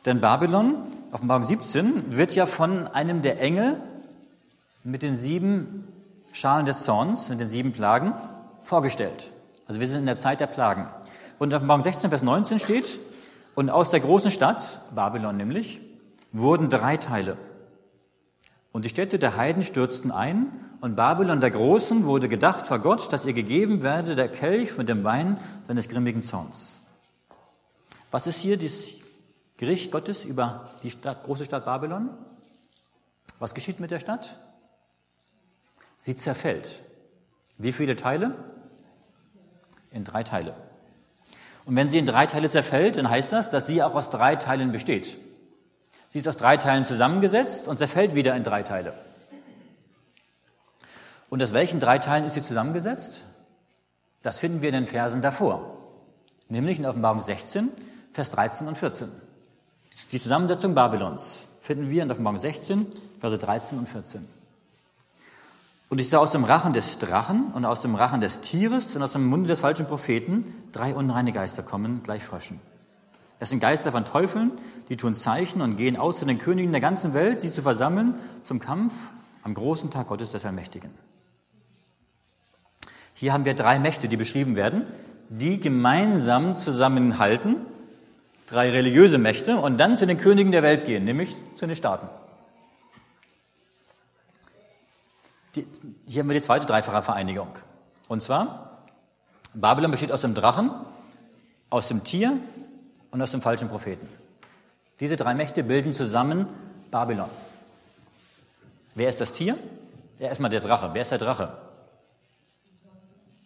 [SPEAKER 1] Denn Babylon, Offenbarung 17, wird ja von einem der Engel mit den sieben Schalen des Zorns, mit den sieben Plagen, vorgestellt. Also wir sind in der Zeit der Plagen. Und in Offenbarung 16, Vers 19 steht, und aus der großen Stadt, Babylon nämlich, wurden drei Teile. Und die Städte der Heiden stürzten ein, und Babylon der Großen wurde gedacht vor Gott, dass ihr gegeben werde der Kelch mit dem Wein seines grimmigen Zorns. Was ist hier das Gericht Gottes über die Stadt, große Stadt Babylon? Was geschieht mit der Stadt? Sie zerfällt. Wie viele Teile? In drei Teile. Und wenn sie in drei Teile zerfällt, dann heißt das, dass sie auch aus drei Teilen besteht. Sie ist aus drei Teilen zusammengesetzt und zerfällt wieder in drei Teile. Und aus welchen drei Teilen ist sie zusammengesetzt? Das finden wir in den Versen davor, nämlich in Offenbarung 16, Vers 13 und 14. Die Zusammensetzung Babylons finden wir in Offenbarung 16, Verse 13 und 14. Und ich sah aus dem Rachen des Drachen und aus dem Rachen des Tieres und aus dem Munde des falschen Propheten drei unreine Geister kommen, gleich Fröschen. Es sind Geister von Teufeln, die tun Zeichen und gehen aus zu den Königen der ganzen Welt, sie zu versammeln zum Kampf am großen Tag Gottes des Allmächtigen. Hier haben wir drei Mächte, die beschrieben werden, die gemeinsam zusammenhalten, drei religiöse Mächte, und dann zu den Königen der Welt gehen, nämlich zu den Staaten. Die, hier haben wir die zweite dreifache Vereinigung. Und zwar, Babylon besteht aus dem Drachen, aus dem Tier und aus dem falschen Propheten. Diese drei Mächte bilden zusammen Babylon. Wer ist das Tier? Ja, erstmal der Drache. Wer ist der Drache?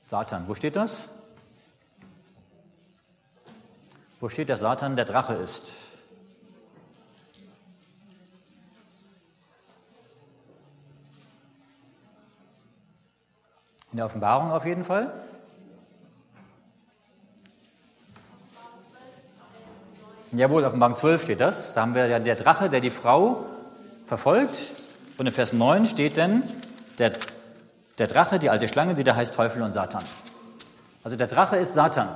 [SPEAKER 1] Satan. Wo steht das? Wo steht, dass Satan der Drache ist? In der Offenbarung auf jeden Fall. Jawohl, Offenbarung 12 steht das. Da haben wir ja der Drache, der die Frau verfolgt. Und in Vers 9 steht dann der, der Drache, die alte Schlange, die da heißt Teufel und Satan. Also der Drache ist Satan.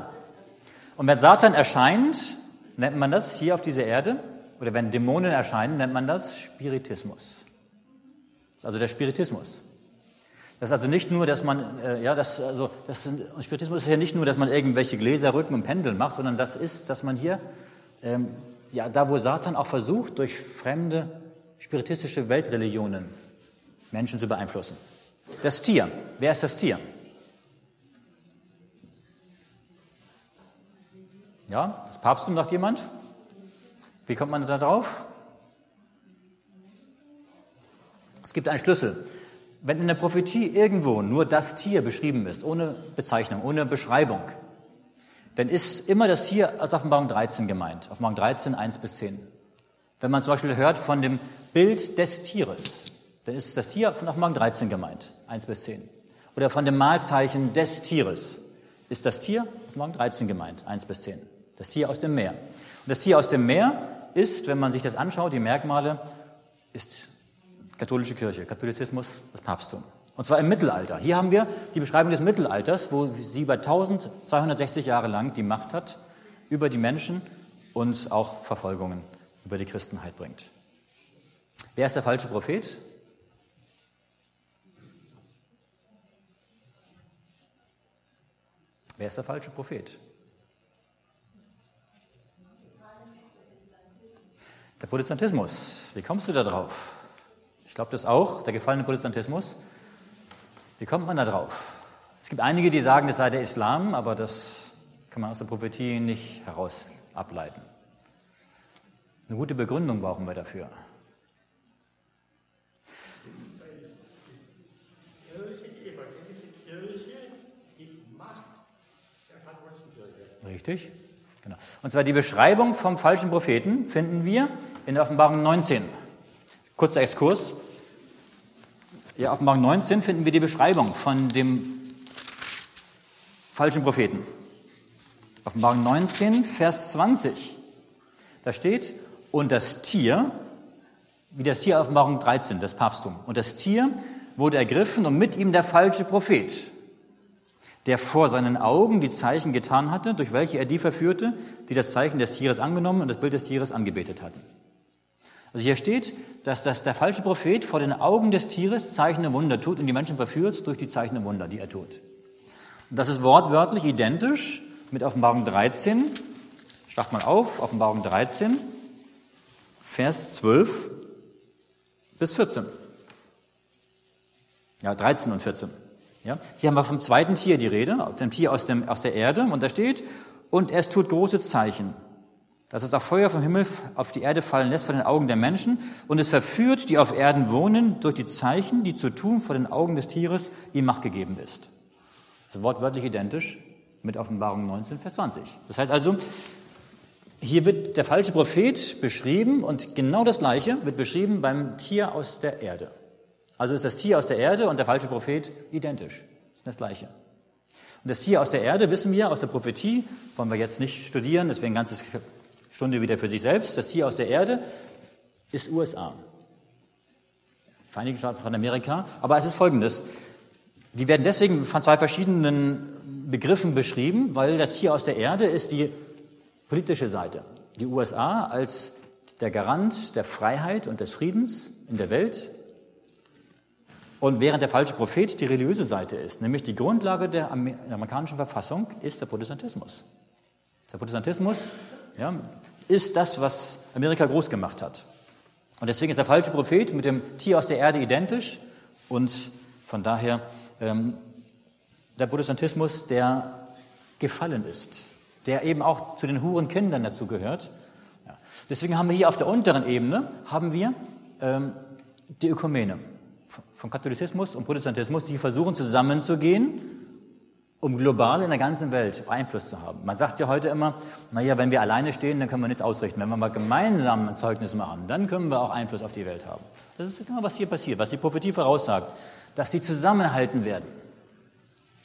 [SPEAKER 1] Und wenn Satan erscheint, nennt man das hier auf dieser Erde, oder wenn Dämonen erscheinen, nennt man das Spiritismus. Das ist also der Spiritismus. Das ist also nicht nur, dass man, äh, ja, das, also, das sind, Spiritismus ist ja nicht nur, dass man irgendwelche Gläser, Rücken und Pendeln macht, sondern das ist, dass man hier, ähm, ja, da wo Satan auch versucht, durch fremde spiritistische Weltreligionen Menschen zu beeinflussen. Das Tier. Wer ist das Tier? Ja, das Papsttum sagt jemand. Wie kommt man da drauf? Es gibt einen Schlüssel. Wenn in der Prophetie irgendwo nur das Tier beschrieben ist, ohne Bezeichnung, ohne Beschreibung, dann ist immer das Tier aus Offenbarung 13 gemeint. Offenbarung 13, 1 bis 10. Wenn man zum Beispiel hört von dem Bild des Tieres, dann ist das Tier von Offenbarung 13 gemeint, 1 bis 10. Oder von dem Malzeichen des Tieres ist das Tier Offenbarung 13 gemeint, 1 bis 10. Das Tier aus dem Meer. Und das Tier aus dem Meer ist, wenn man sich das anschaut, die Merkmale, ist katholische Kirche, Katholizismus, das Papsttum. Und zwar im Mittelalter. Hier haben wir die Beschreibung des Mittelalters, wo sie über 1260 Jahre lang die Macht hat über die Menschen und auch Verfolgungen über die Christenheit bringt. Wer ist der falsche Prophet? Wer ist der falsche Prophet? Der Protestantismus. Wie kommst du da drauf? Ich glaube das auch, der gefallene Protestantismus. Wie kommt man da drauf? Es gibt einige, die sagen, es sei der Islam, aber das kann man aus der Prophetie nicht heraus ableiten. Eine gute Begründung brauchen wir dafür. Richtig? Genau. Und zwar die Beschreibung vom falschen Propheten finden wir in der Offenbarung 19. Kurzer Exkurs. Ja, Offenbarung 19 finden wir die Beschreibung von dem falschen Propheten. Offenbarung 19, Vers 20. Da steht, und das Tier, wie das Tier Offenbarung 13, das Papsttum, und das Tier wurde ergriffen und mit ihm der falsche Prophet, der vor seinen Augen die Zeichen getan hatte, durch welche er die verführte, die das Zeichen des Tieres angenommen und das Bild des Tieres angebetet hatten. Also hier steht, dass das der falsche Prophet vor den Augen des Tieres Zeichen und Wunder tut und die Menschen verführt durch die Zeichen und Wunder, die er tut. Und das ist wortwörtlich identisch mit Offenbarung 13. Schlag mal auf, Offenbarung 13, Vers 12 bis 14. Ja, 13 und 14. Ja, hier haben wir vom zweiten Tier die Rede, dem Tier aus, dem, aus der Erde, und da steht, und es tut große Zeichen, dass es auch Feuer vom Himmel auf die Erde fallen lässt vor den Augen der Menschen, und es verführt, die auf Erden wohnen, durch die Zeichen, die zu tun vor den Augen des Tieres ihm Macht gegeben ist. Das ist wortwörtlich identisch mit Offenbarung 19, Vers 20. Das heißt also, hier wird der falsche Prophet beschrieben und genau das Gleiche wird beschrieben beim Tier aus der Erde. Also ist das Tier aus der Erde und der falsche Prophet identisch. Das ist das Gleiche. Und das Tier aus der Erde wissen wir aus der Prophetie, wollen wir jetzt nicht studieren, deswegen eine ganze Stunde wieder für sich selbst. Das Tier aus der Erde ist USA. Vereinigten Staaten von Amerika. Aber es ist folgendes. Die werden deswegen von zwei verschiedenen Begriffen beschrieben, weil das Tier aus der Erde ist die politische Seite. Die USA als der Garant der Freiheit und des Friedens in der Welt und während der falsche Prophet die religiöse Seite ist, nämlich die Grundlage der amerikanischen Verfassung, ist der Protestantismus. Der Protestantismus ja, ist das, was Amerika groß gemacht hat. Und deswegen ist der falsche Prophet mit dem Tier aus der Erde identisch und von daher ähm, der Protestantismus, der gefallen ist, der eben auch zu den Hurenkindern dazu gehört. Ja. Deswegen haben wir hier auf der unteren Ebene haben wir ähm, die Ökumene vom Katholizismus und Protestantismus, die versuchen zusammenzugehen, um global in der ganzen Welt Einfluss zu haben. Man sagt ja heute immer, naja, wenn wir alleine stehen, dann können wir nichts ausrichten. Wenn wir mal gemeinsam ein Zeugnis machen, dann können wir auch Einfluss auf die Welt haben. Das ist genau, was hier passiert, was die Prophetie voraussagt, dass sie zusammenhalten werden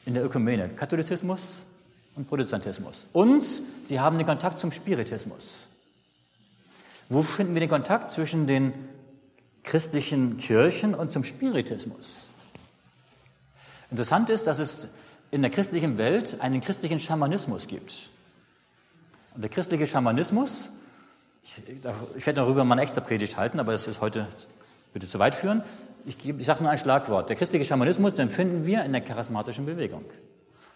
[SPEAKER 1] in der Ökumene, Katholizismus und Protestantismus. Und sie haben den Kontakt zum Spiritismus. Wo finden wir den Kontakt zwischen den christlichen Kirchen und zum Spiritismus. Interessant ist, dass es in der christlichen Welt einen christlichen Schamanismus gibt. Und der christliche Schamanismus, ich, ich werde darüber mal eine extra Predigt halten, aber das ist heute, bitte zu weit führen. Ich, ich sage nur ein Schlagwort. Der christliche Schamanismus, den finden wir in der charismatischen Bewegung.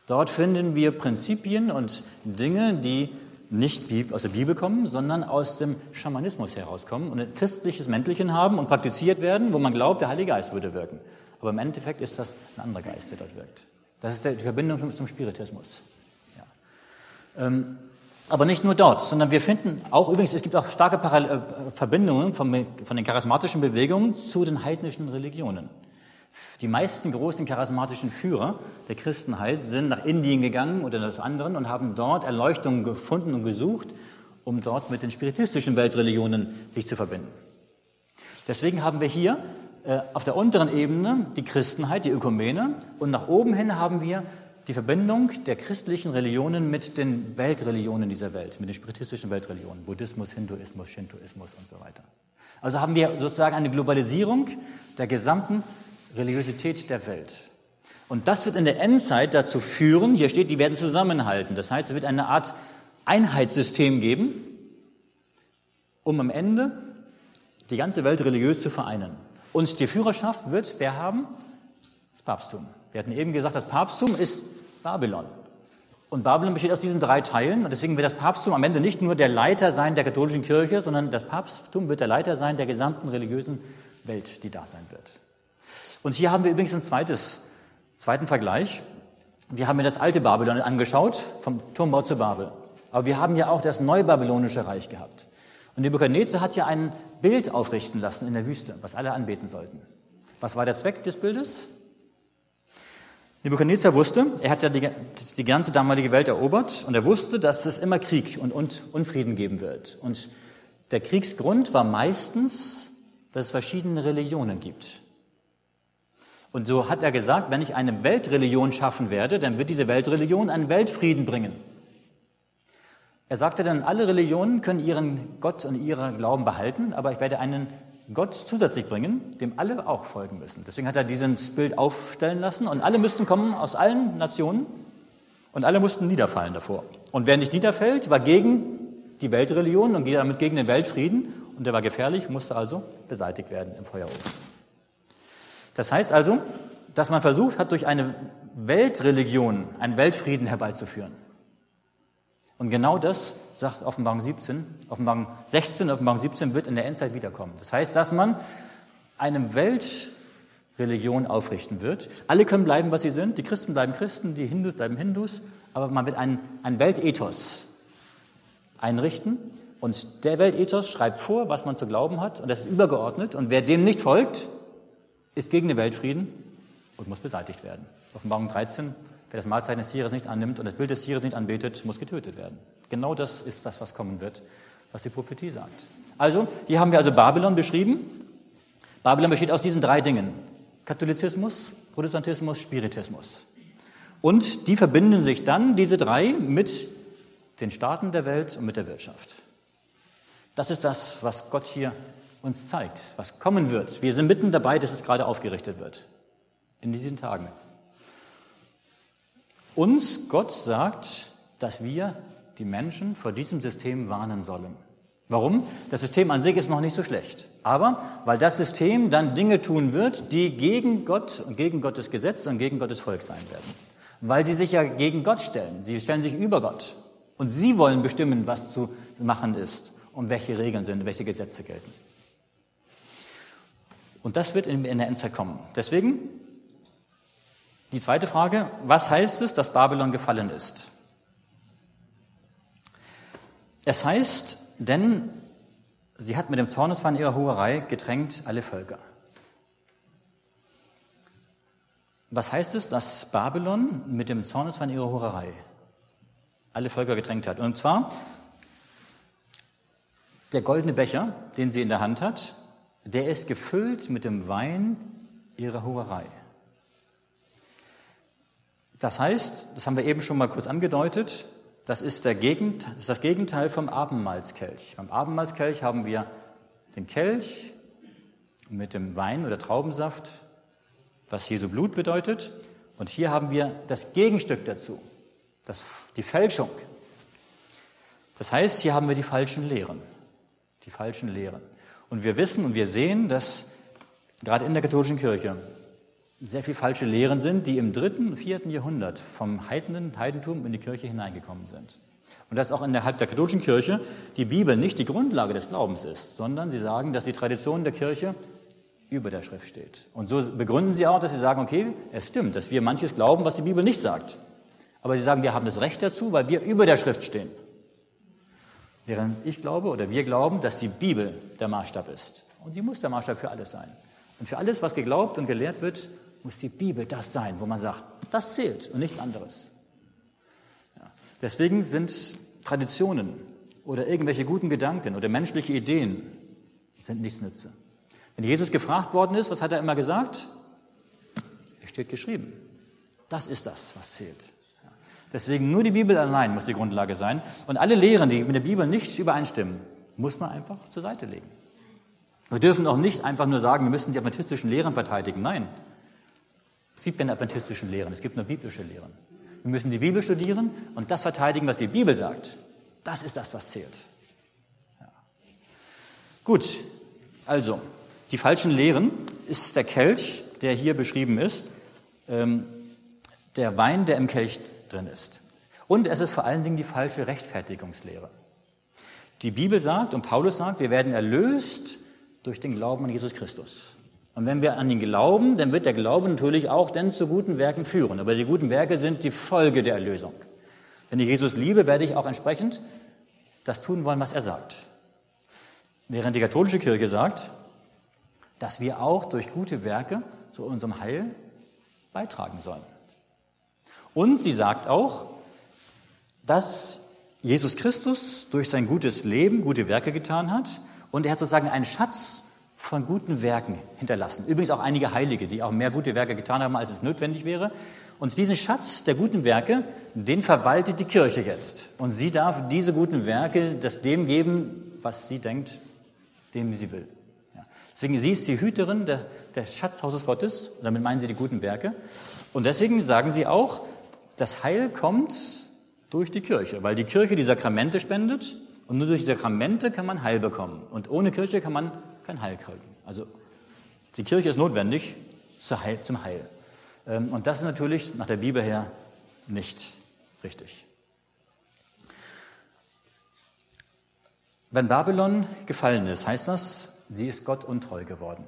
[SPEAKER 1] Dort finden wir Prinzipien und Dinge, die nicht aus der Bibel kommen, sondern aus dem Schamanismus herauskommen und ein christliches Mäntelchen haben und praktiziert werden, wo man glaubt, der Heilige Geist würde wirken. Aber im Endeffekt ist das ein anderer Geist, der dort wirkt. Das ist die Verbindung zum Spiritismus. Ja. Ähm, aber nicht nur dort, sondern wir finden auch übrigens, es gibt auch starke Parallel äh, Verbindungen von, von den charismatischen Bewegungen zu den heidnischen Religionen. Die meisten großen charismatischen Führer der Christenheit sind nach Indien gegangen oder nach anderen und haben dort Erleuchtung gefunden und gesucht, um dort mit den spiritistischen Weltreligionen sich zu verbinden. Deswegen haben wir hier äh, auf der unteren Ebene die Christenheit, die Ökumene und nach oben hin haben wir die Verbindung der christlichen Religionen mit den Weltreligionen dieser Welt, mit den spiritistischen Weltreligionen, Buddhismus, Hinduismus, Shintoismus und so weiter. Also haben wir sozusagen eine Globalisierung der gesamten Religiosität der Welt. Und das wird in der Endzeit dazu führen, hier steht, die werden zusammenhalten. Das heißt, es wird eine Art Einheitssystem geben, um am Ende die ganze Welt religiös zu vereinen. Und die Führerschaft wird wer haben? Das Papsttum. Wir hatten eben gesagt, das Papsttum ist Babylon. Und Babylon besteht aus diesen drei Teilen. Und deswegen wird das Papsttum am Ende nicht nur der Leiter sein der katholischen Kirche, sondern das Papsttum wird der Leiter sein der gesamten religiösen Welt, die da sein wird. Und hier haben wir übrigens einen zweites, zweiten Vergleich. Wir haben mir das alte Babylon angeschaut, vom Turmbau zu Babel. Aber wir haben ja auch das neubabylonische Reich gehabt. Und Nebuchadnezzar hat ja ein Bild aufrichten lassen in der Wüste, was alle anbeten sollten. Was war der Zweck des Bildes? Nebuchadnezzar wusste, er hat ja die, die ganze damalige Welt erobert und er wusste, dass es immer Krieg und, und Unfrieden geben wird. Und der Kriegsgrund war meistens, dass es verschiedene Religionen gibt. Und so hat er gesagt, wenn ich eine Weltreligion schaffen werde, dann wird diese Weltreligion einen Weltfrieden bringen. Er sagte dann, alle Religionen können ihren Gott und ihren Glauben behalten, aber ich werde einen Gott zusätzlich bringen, dem alle auch folgen müssen. Deswegen hat er dieses Bild aufstellen lassen und alle müssten kommen aus allen Nationen und alle mussten niederfallen davor. Und wer nicht niederfällt, war gegen die Weltreligion und damit gegen den Weltfrieden und der war gefährlich, musste also beseitigt werden im Feuerofen. Das heißt also, dass man versucht hat, durch eine Weltreligion einen Weltfrieden herbeizuführen. Und genau das sagt Offenbarung 17, Offenbarung 16, Offenbarung 17 wird in der Endzeit wiederkommen. Das heißt, dass man eine Weltreligion aufrichten wird. Alle können bleiben, was sie sind. Die Christen bleiben Christen, die Hindus bleiben Hindus. Aber man wird ein, ein Weltethos einrichten. Und der Weltethos schreibt vor, was man zu glauben hat. Und das ist übergeordnet. Und wer dem nicht folgt, ist gegen den Weltfrieden und muss beseitigt werden. Offenbarung 13, wer das Mahlzeichen des Tieres nicht annimmt und das Bild des Tieres nicht anbetet, muss getötet werden. Genau das ist das, was kommen wird, was die Prophetie sagt. Also, hier haben wir also Babylon beschrieben. Babylon besteht aus diesen drei Dingen. Katholizismus, Protestantismus, Spiritismus. Und die verbinden sich dann, diese drei, mit den Staaten der Welt und mit der Wirtschaft. Das ist das, was Gott hier uns zeigt, was kommen wird. Wir sind mitten dabei, dass es gerade aufgerichtet wird. In diesen Tagen. Uns, Gott sagt, dass wir die Menschen vor diesem System warnen sollen. Warum? Das System an sich ist noch nicht so schlecht. Aber weil das System dann Dinge tun wird, die gegen Gott und gegen Gottes Gesetz und gegen Gottes Volk sein werden. Weil sie sich ja gegen Gott stellen. Sie stellen sich über Gott. Und sie wollen bestimmen, was zu machen ist und welche Regeln sind, welche Gesetze gelten. Und das wird in, der Endzeit kommen. Deswegen die zweite Frage, was heißt es, dass Babylon gefallen ist? Es heißt, denn sie hat mit dem Zorneswein ihrer Hurerei getränkt alle Völker. Was heißt es, dass Babylon mit dem Zorneswein ihrer Hurerei alle Völker getränkt hat? Und zwar der goldene Becher, den sie in der Hand hat, der ist gefüllt mit dem Wein ihrer Hurerei. Das heißt, das haben wir eben schon mal kurz angedeutet, das ist, der Gegend, das, ist das Gegenteil vom Abendmahlskelch. Beim Abendmahlskelch haben wir den Kelch mit dem Wein oder Traubensaft, was Jesu Blut bedeutet. Und hier haben wir das Gegenstück dazu, das, die Fälschung. Das heißt, hier haben wir die falschen Lehren. Die falschen Lehren. Und wir wissen und wir sehen, dass gerade in der katholischen Kirche sehr viel falsche Lehren sind, die im dritten vierten Jahrhundert vom Heidenen, Heidentum in die Kirche hineingekommen sind. Und dass auch innerhalb der katholischen Kirche die Bibel nicht die Grundlage des Glaubens ist, sondern sie sagen, dass die Tradition der Kirche über der Schrift steht. Und so begründen sie auch, dass sie sagen, okay, es stimmt, dass wir manches glauben, was die Bibel nicht sagt. Aber sie sagen, wir haben das Recht dazu, weil wir über der Schrift stehen. Während ich glaube oder wir glauben, dass die Bibel der Maßstab ist. Und sie muss der Maßstab für alles sein. Und für alles, was geglaubt und gelehrt wird, muss die Bibel das sein, wo man sagt, das zählt und nichts anderes. Ja. Deswegen sind Traditionen oder irgendwelche guten Gedanken oder menschliche Ideen sind nichts nütze. Wenn Jesus gefragt worden ist, was hat er immer gesagt? Es steht geschrieben. Das ist das, was zählt. Deswegen nur die Bibel allein muss die Grundlage sein. Und alle Lehren, die mit der Bibel nicht übereinstimmen, muss man einfach zur Seite legen. Wir dürfen auch nicht einfach nur sagen, wir müssen die adventistischen Lehren verteidigen. Nein. Es gibt keine adventistischen Lehren, es gibt nur biblische Lehren. Wir müssen die Bibel studieren und das verteidigen, was die Bibel sagt. Das ist das, was zählt. Ja. Gut, also, die falschen Lehren ist der Kelch, der hier beschrieben ist, ähm, der Wein, der im Kelch drin ist. Und es ist vor allen Dingen die falsche Rechtfertigungslehre. Die Bibel sagt und Paulus sagt, wir werden erlöst durch den Glauben an Jesus Christus. Und wenn wir an ihn glauben, dann wird der Glaube natürlich auch dann zu guten Werken führen. Aber die guten Werke sind die Folge der Erlösung. Wenn ich Jesus liebe, werde ich auch entsprechend das tun wollen, was er sagt. Während die katholische Kirche sagt, dass wir auch durch gute Werke zu unserem Heil beitragen sollen. Und sie sagt auch, dass Jesus Christus durch sein gutes Leben gute Werke getan hat und er hat sozusagen einen Schatz von guten Werken hinterlassen. Übrigens auch einige Heilige, die auch mehr gute Werke getan haben, als es notwendig wäre. Und diesen Schatz der guten Werke, den verwaltet die Kirche jetzt. Und sie darf diese guten Werke das dem geben, was sie denkt, dem sie will. Ja. Deswegen, sie ist die Hüterin des Schatzhauses Gottes. Damit meinen sie die guten Werke. Und deswegen sagen sie auch, das Heil kommt durch die Kirche, weil die Kirche die Sakramente spendet und nur durch die Sakramente kann man Heil bekommen. Und ohne Kirche kann man kein Heil kriegen. Also die Kirche ist notwendig zum Heil. Ähm, und das ist natürlich nach der Bibel her nicht richtig. Wenn Babylon gefallen ist, heißt das, sie ist Gott untreu geworden.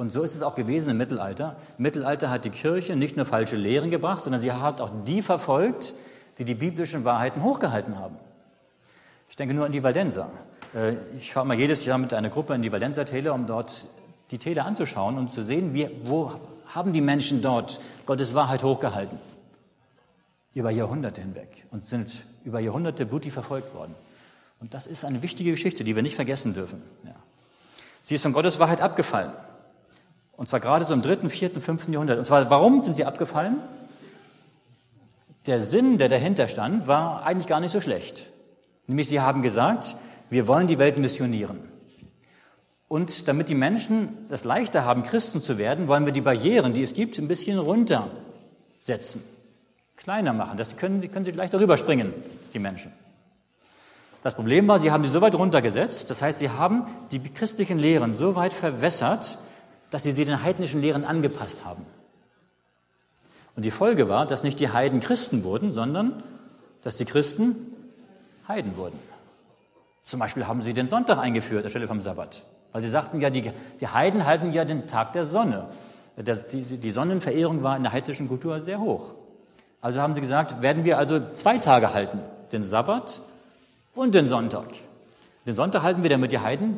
[SPEAKER 1] Und so ist es auch gewesen im Mittelalter. Im Mittelalter hat die Kirche nicht nur falsche Lehren gebracht, sondern sie hat auch die verfolgt, die die biblischen Wahrheiten hochgehalten haben. Ich denke nur an die Waldenser. Äh, ich fahre mal jedes Jahr mit einer Gruppe in die Waldenser Täler, um dort die Täler anzuschauen und zu sehen, wie, wo haben die Menschen dort Gottes Wahrheit hochgehalten. Über Jahrhunderte hinweg und sind über Jahrhunderte blutig verfolgt worden. Und das ist eine wichtige Geschichte, die wir nicht vergessen dürfen. Ja. Sie ist von Gottes Wahrheit abgefallen. Und zwar gerade so im dritten, vierten, fünften Jahrhundert. Und zwar, warum sind sie abgefallen? Der Sinn, der dahinter stand, war eigentlich gar nicht so schlecht. Nämlich, sie haben gesagt, wir wollen die Welt missionieren. Und damit die Menschen es leichter haben, Christen zu werden, wollen wir die Barrieren, die es gibt, ein bisschen runtersetzen, kleiner machen. Das können, können sie leichter rüberspringen, die Menschen. Das Problem war, sie haben sie so weit runtergesetzt, das heißt, sie haben die christlichen Lehren so weit verwässert, dass sie sie den heidnischen Lehren angepasst haben. Und die Folge war, dass nicht die Heiden Christen wurden, sondern dass die Christen Heiden wurden. Zum Beispiel haben sie den Sonntag eingeführt anstelle vom Sabbat. Weil sie sagten ja, die, die Heiden halten ja den Tag der Sonne. Die, die Sonnenverehrung war in der heidnischen Kultur sehr hoch. Also haben sie gesagt, werden wir also zwei Tage halten, den Sabbat und den Sonntag. Den Sonntag halten wir, damit die Heiden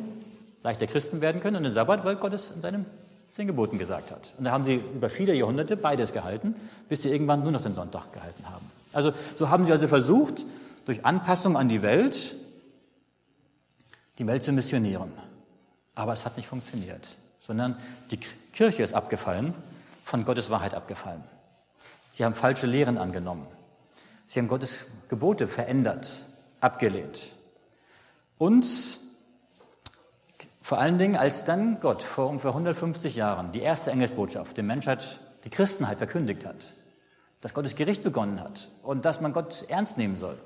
[SPEAKER 1] leichter Christen werden können und den Sabbat, weil Gott es in seinem zehn Geboten gesagt hat. Und da haben sie über viele Jahrhunderte beides gehalten, bis sie irgendwann nur noch den Sonntag gehalten haben. Also so haben sie also versucht, durch Anpassung an die Welt die Welt zu missionieren. Aber es hat nicht funktioniert, sondern die Kirche ist abgefallen, von Gottes Wahrheit abgefallen. Sie haben falsche Lehren angenommen. Sie haben Gottes Gebote verändert, abgelehnt. Und vor allen Dingen, als dann Gott vor ungefähr 150 Jahren die erste Engelsbotschaft der Menschheit, die Christenheit verkündigt hat, dass Gottes Gericht begonnen hat und dass man Gott ernst nehmen soll,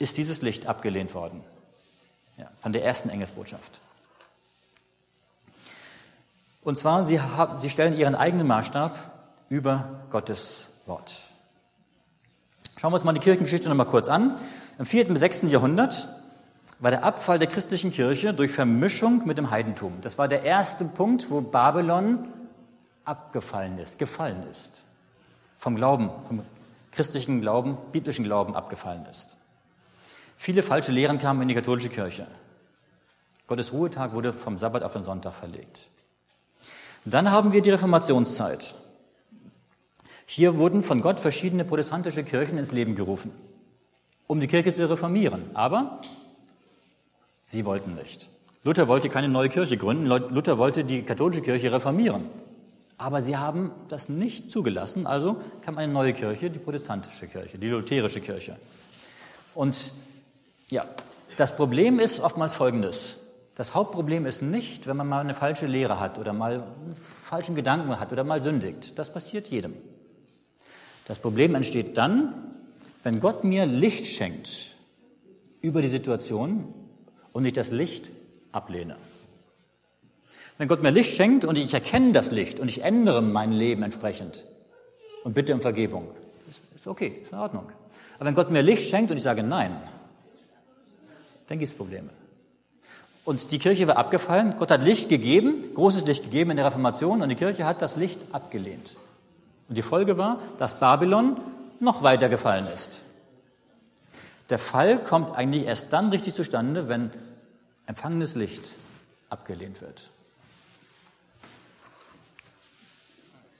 [SPEAKER 1] ist dieses Licht abgelehnt worden. Ja, von der ersten Engelsbotschaft. Und zwar, sie, haben, sie stellen ihren eigenen Maßstab über Gottes Wort. Schauen wir uns mal die Kirchengeschichte noch mal kurz an. Im 4. bis 6. Jahrhundert war der Abfall der christlichen Kirche durch Vermischung mit dem Heidentum. Das war der erste Punkt, wo Babylon abgefallen ist, gefallen ist. Vom Glauben, vom christlichen Glauben, biblischen Glauben abgefallen ist. Viele falsche Lehren kamen in die katholische Kirche. Gottes Ruhetag wurde vom Sabbat auf den Sonntag verlegt. Dann haben wir die Reformationszeit. Hier wurden von Gott verschiedene protestantische Kirchen ins Leben gerufen, um die Kirche zu reformieren. Aber sie wollten nicht. Luther wollte keine neue Kirche gründen, Luther wollte die katholische Kirche reformieren. Aber sie haben das nicht zugelassen, also kam eine neue Kirche, die protestantische Kirche, die lutherische Kirche. Und ja, das Problem ist oftmals folgendes. Das Hauptproblem ist nicht, wenn man mal eine falsche Lehre hat oder mal einen falschen Gedanken hat oder mal sündigt. Das passiert jedem. Das Problem entsteht dann, wenn Gott mir Licht schenkt über die Situation und ich das Licht ablehne. Wenn Gott mir Licht schenkt und ich erkenne das Licht und ich ändere mein Leben entsprechend und bitte um Vergebung, ist okay, ist in Ordnung. Aber wenn Gott mir Licht schenkt und ich sage Nein, dann gibt es Probleme. Und die Kirche war abgefallen. Gott hat Licht gegeben, großes Licht gegeben in der Reformation und die Kirche hat das Licht abgelehnt. Und die Folge war, dass Babylon noch weiter gefallen ist. Der Fall kommt eigentlich erst dann richtig zustande, wenn empfangenes Licht abgelehnt wird.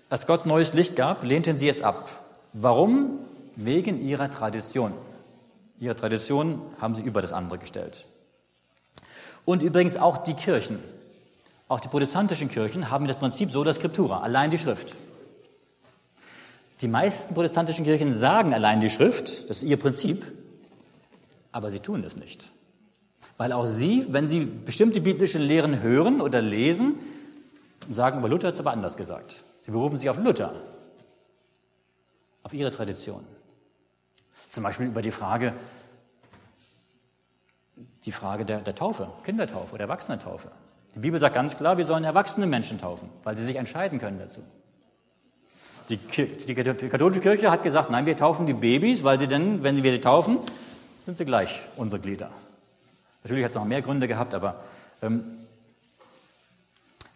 [SPEAKER 1] Als Gott neues Licht gab, lehnten sie es ab. Warum? Wegen ihrer Tradition. Ihre Tradition haben sie über das andere gestellt. Und übrigens auch die Kirchen. Auch die protestantischen Kirchen haben das Prinzip so der Scriptura, allein die Schrift. Die meisten protestantischen Kirchen sagen allein die Schrift, das ist ihr Prinzip, aber sie tun es nicht. Weil auch sie, wenn sie bestimmte biblische Lehren hören oder lesen, sagen, aber Luther hat es aber anders gesagt. Sie berufen sich auf Luther, auf ihre Tradition. Zum Beispiel über die Frage, die Frage der, der Taufe, Kindertaufe oder Erwachsenentaufe. Die Bibel sagt ganz klar, wir sollen erwachsene Menschen taufen, weil sie sich entscheiden können dazu. Die, die, katholische Kirche hat gesagt, nein, wir taufen die Babys, weil sie denn, wenn wir sie taufen, sind sie gleich unsere Glieder. Natürlich hat es noch mehr Gründe gehabt, aber ähm,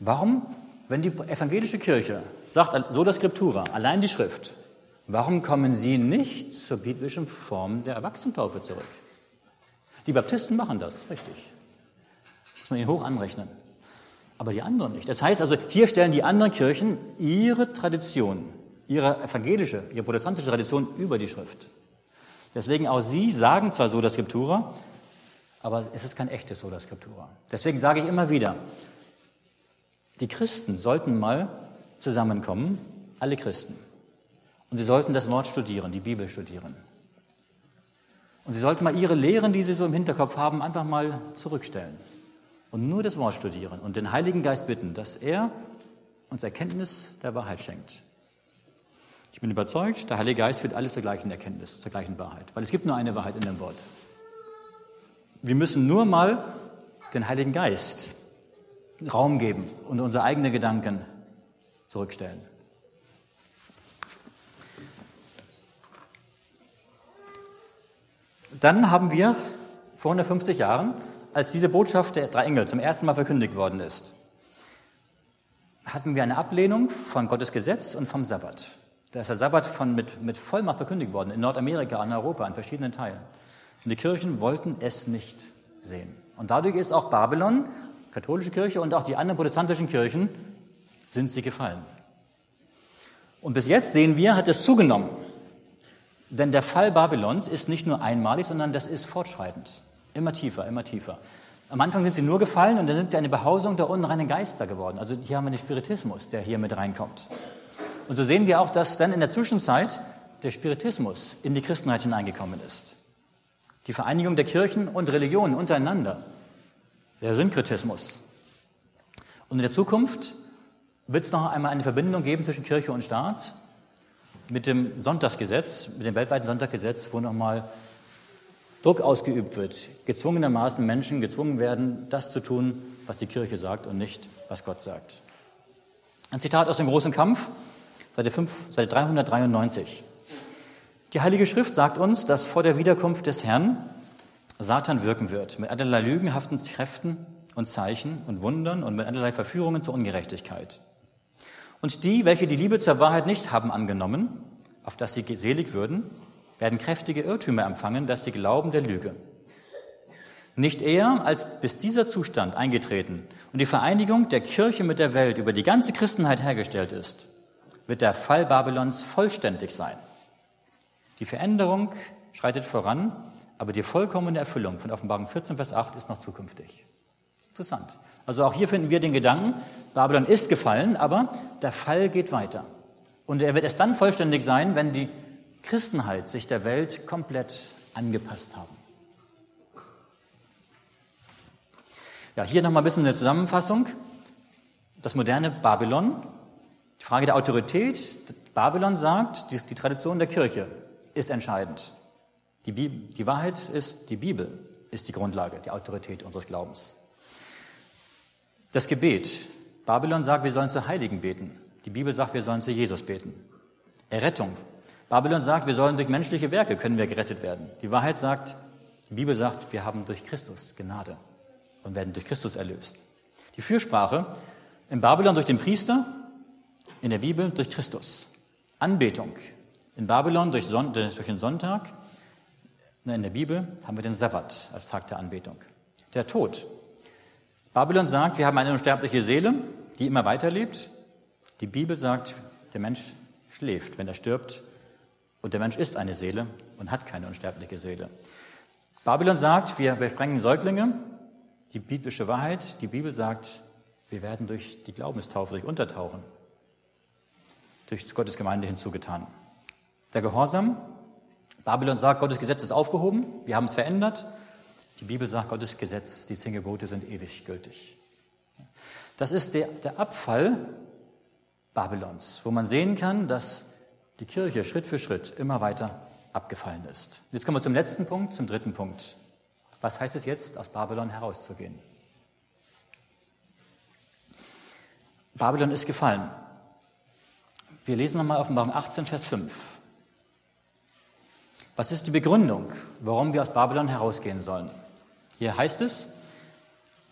[SPEAKER 1] warum, wenn die evangelische Kirche sagt, so das Skriptura, allein die Schrift, warum kommen sie nicht zur biblischen Form der Erwachsenentaufe zurück? Die Baptisten machen das, richtig. Das muss man ihnen hoch anrechnen. Aber die anderen nicht. Das heißt also, hier stellen die anderen Kirchen ihre Tradition, ihre evangelische, ihre protestantische Tradition über die Schrift. Deswegen auch sie sagen zwar so das Skriptura, aber es ist kein echtes Sola Scriptura. Deswegen sage ich immer wieder, die Christen sollten mal zusammenkommen, alle Christen. Und sie sollten das Wort studieren, die Bibel studieren. Und sie sollten mal ihre Lehren, die sie so im Hinterkopf haben, einfach mal zurückstellen. Und nur das Wort studieren und den Heiligen Geist bitten, dass er uns Erkenntnis der Wahrheit schenkt. Ich bin überzeugt, der Heilige Geist führt alles zur gleichen Erkenntnis, zur gleichen Wahrheit. Weil es gibt nur eine Wahrheit in dem Wort. Wir müssen nur mal den Heiligen Geist Raum geben und unsere eigenen Gedanken zurückstellen. Dann haben wir vor 150 Jahren, als diese Botschaft der drei Engel zum ersten Mal verkündigt worden ist, hatten wir eine Ablehnung von Gottes Gesetz und vom Sabbat. Da ist der Sabbat von, mit, mit Vollmacht verkündigt worden, in Nordamerika, in Europa, in verschiedenen Teilen. Und die Kirchen wollten es nicht sehen. Und dadurch ist auch Babylon, katholische Kirche und auch die anderen protestantischen Kirchen, sind sie gefallen. Und bis jetzt sehen wir, hat es zugenommen. Denn der Fall Babylons ist nicht nur einmalig, sondern das ist fortschreitend. Immer tiefer, immer tiefer. Am Anfang sind sie nur gefallen und dann sind sie eine Behausung der unreinen Geister geworden. Also hier haben wir den Spiritismus, der hier mit reinkommt. Und so sehen wir auch, dass dann in der Zwischenzeit der Spiritismus in die Christenheit hineingekommen ist. Die Vereinigung der Kirchen und Religionen untereinander. Der Synkretismus. Und in der Zukunft wird es noch einmal eine Verbindung geben zwischen Kirche und Staat mit dem Sonntagsgesetz, mit dem weltweiten Sonntagsgesetz, wo nochmal Druck ausgeübt wird, gezwungenermaßen Menschen gezwungen werden, das zu tun, was die Kirche sagt und nicht, was Gott sagt. Ein Zitat aus dem großen Kampf, Seite, 5, Seite 393. Die Heilige Schrift sagt uns, dass vor der Wiederkunft des Herrn Satan wirken wird, mit allerlei lügenhaften Kräften und Zeichen und Wundern und mit allerlei Verführungen zur Ungerechtigkeit. Und die, welche die Liebe zur Wahrheit nicht haben angenommen, auf dass sie selig würden, werden kräftige Irrtümer empfangen, dass sie glauben der Lüge. Nicht eher, als bis dieser Zustand eingetreten und die Vereinigung der Kirche mit der Welt über die ganze Christenheit hergestellt ist, wird der Fall Babylons vollständig sein. Die Veränderung schreitet voran, aber die vollkommene Erfüllung von Offenbarung 14, Vers 8 ist noch zukünftig. interessant. Also auch hier finden wir den Gedanken, Babylon ist gefallen, aber der Fall geht weiter. Und er wird erst dann vollständig sein, wenn die Christenheit sich der Welt komplett angepasst haben. Ja, hier nochmal ein bisschen eine Zusammenfassung. Das moderne Babylon, die Frage der Autorität. Babylon sagt, die, die Tradition der Kirche ist entscheidend. Die, die Wahrheit ist, die Bibel ist die Grundlage, die Autorität unseres Glaubens. Das Gebet. Babylon sagt, wir sollen zu Heiligen beten. Die Bibel sagt, wir sollen zu Jesus beten. Errettung. Babylon sagt, wir sollen durch menschliche Werke können wir gerettet werden. Die Wahrheit sagt, die Bibel sagt, wir haben durch Christus Gnade und werden durch Christus erlöst. Die Fürsprache in Babylon durch den Priester, in der Bibel durch Christus. Anbetung. In Babylon durch, Son durch den Sonntag, in der Bibel haben wir den Sabbat als Tag der Anbetung. Der Tod. Babylon sagt, wir haben eine unsterbliche Seele, die immer weiterlebt. Die Bibel sagt, der Mensch schläft, wenn er stirbt. Und der Mensch ist eine Seele und hat keine unsterbliche Seele. Babylon sagt, wir besprengen Säuglinge. Die biblische Wahrheit, die Bibel sagt, Wir werden durch die Glaubenstaufe, durch Untertauchen, durch Gottes Gemeinde hinzugetan. Der Gehorsam, Babylon sagt, Gottes Gesetz ist aufgehoben, wir haben es verändert. Die Bibel sagt, Gottes Gesetz, die zehn Gebote sind ewig gültig. Das ist der, der Abfall Babylons, wo man sehen kann, dass die Kirche Schritt für Schritt immer weiter abgefallen ist. Jetzt kommen wir zum letzten Punkt, zum dritten Punkt. Was heißt es jetzt, aus Babylon herauszugehen? Babylon ist gefallen. Wir lesen nochmal Offenbarung 18, Vers 5. Was ist die Begründung, warum wir aus Babylon herausgehen sollen? Hier heißt es,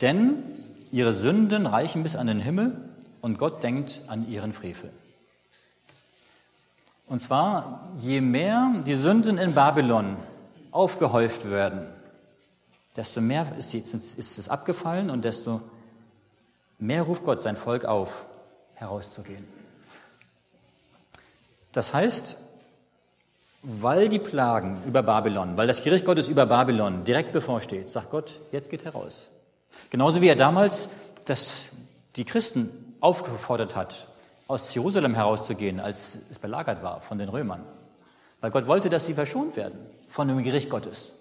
[SPEAKER 1] denn ihre Sünden reichen bis an den Himmel und Gott denkt an ihren Frevel. Und zwar, je mehr die Sünden in Babylon aufgehäuft werden, desto mehr ist, es abgefallen und desto mehr ruft Gott sein Volk auf, herauszugehen. Das heißt, weil die Plagen über Babylon, weil das Gericht Gottes über Babylon direkt bevorsteht, sagt Gott, jetzt geht heraus. Genauso wie er damals das, die Christen aufgefordert hat, aus Jerusalem herauszugehen, als es belagert war von den Römern. Weil Gott wollte, dass sie verschont werden von dem Gericht Gottes.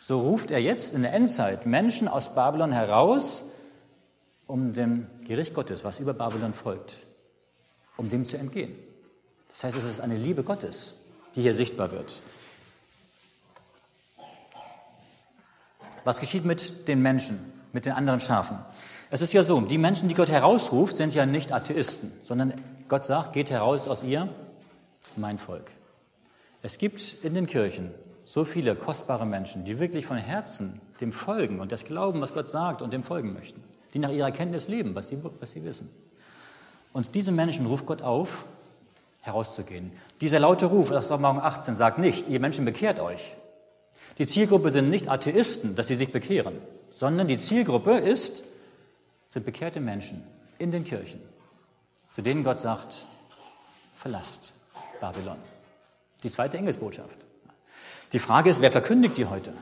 [SPEAKER 1] So ruft er jetzt in der Endzeit Menschen aus Babylon heraus, um dem Gericht Gottes, was über Babylon folgt, um dem zu entgehen. Das heißt, es ist eine Liebe Gottes, die hier sichtbar wird. Was geschieht mit den Menschen, mit den anderen Schafen? Es ist ja so, die Menschen, die Gott herausruft, sind ja nicht Atheisten, sondern Gott sagt, geht heraus aus ihr, mein Volk. Es gibt in den Kirchen so viele kostbare Menschen, die wirklich von Herzen dem folgen und das glauben, was Gott sagt und dem folgen möchten, die nach ihrer Kenntnis leben, was sie, was sie wissen. Und diese Menschen ruft Gott auf, herauszugehen. Dieser laute Ruf aus Morgen 18 sagt nicht, ihr Menschen bekehrt euch. Die Zielgruppe sind nicht Atheisten, dass sie sich bekehren, sondern die Zielgruppe ist, sind bekehrte Menschen in den Kirchen, zu denen Gott sagt, verlasst Babylon. Die zweite Engelsbotschaft. Die Frage ist, wer verkündigt die heute?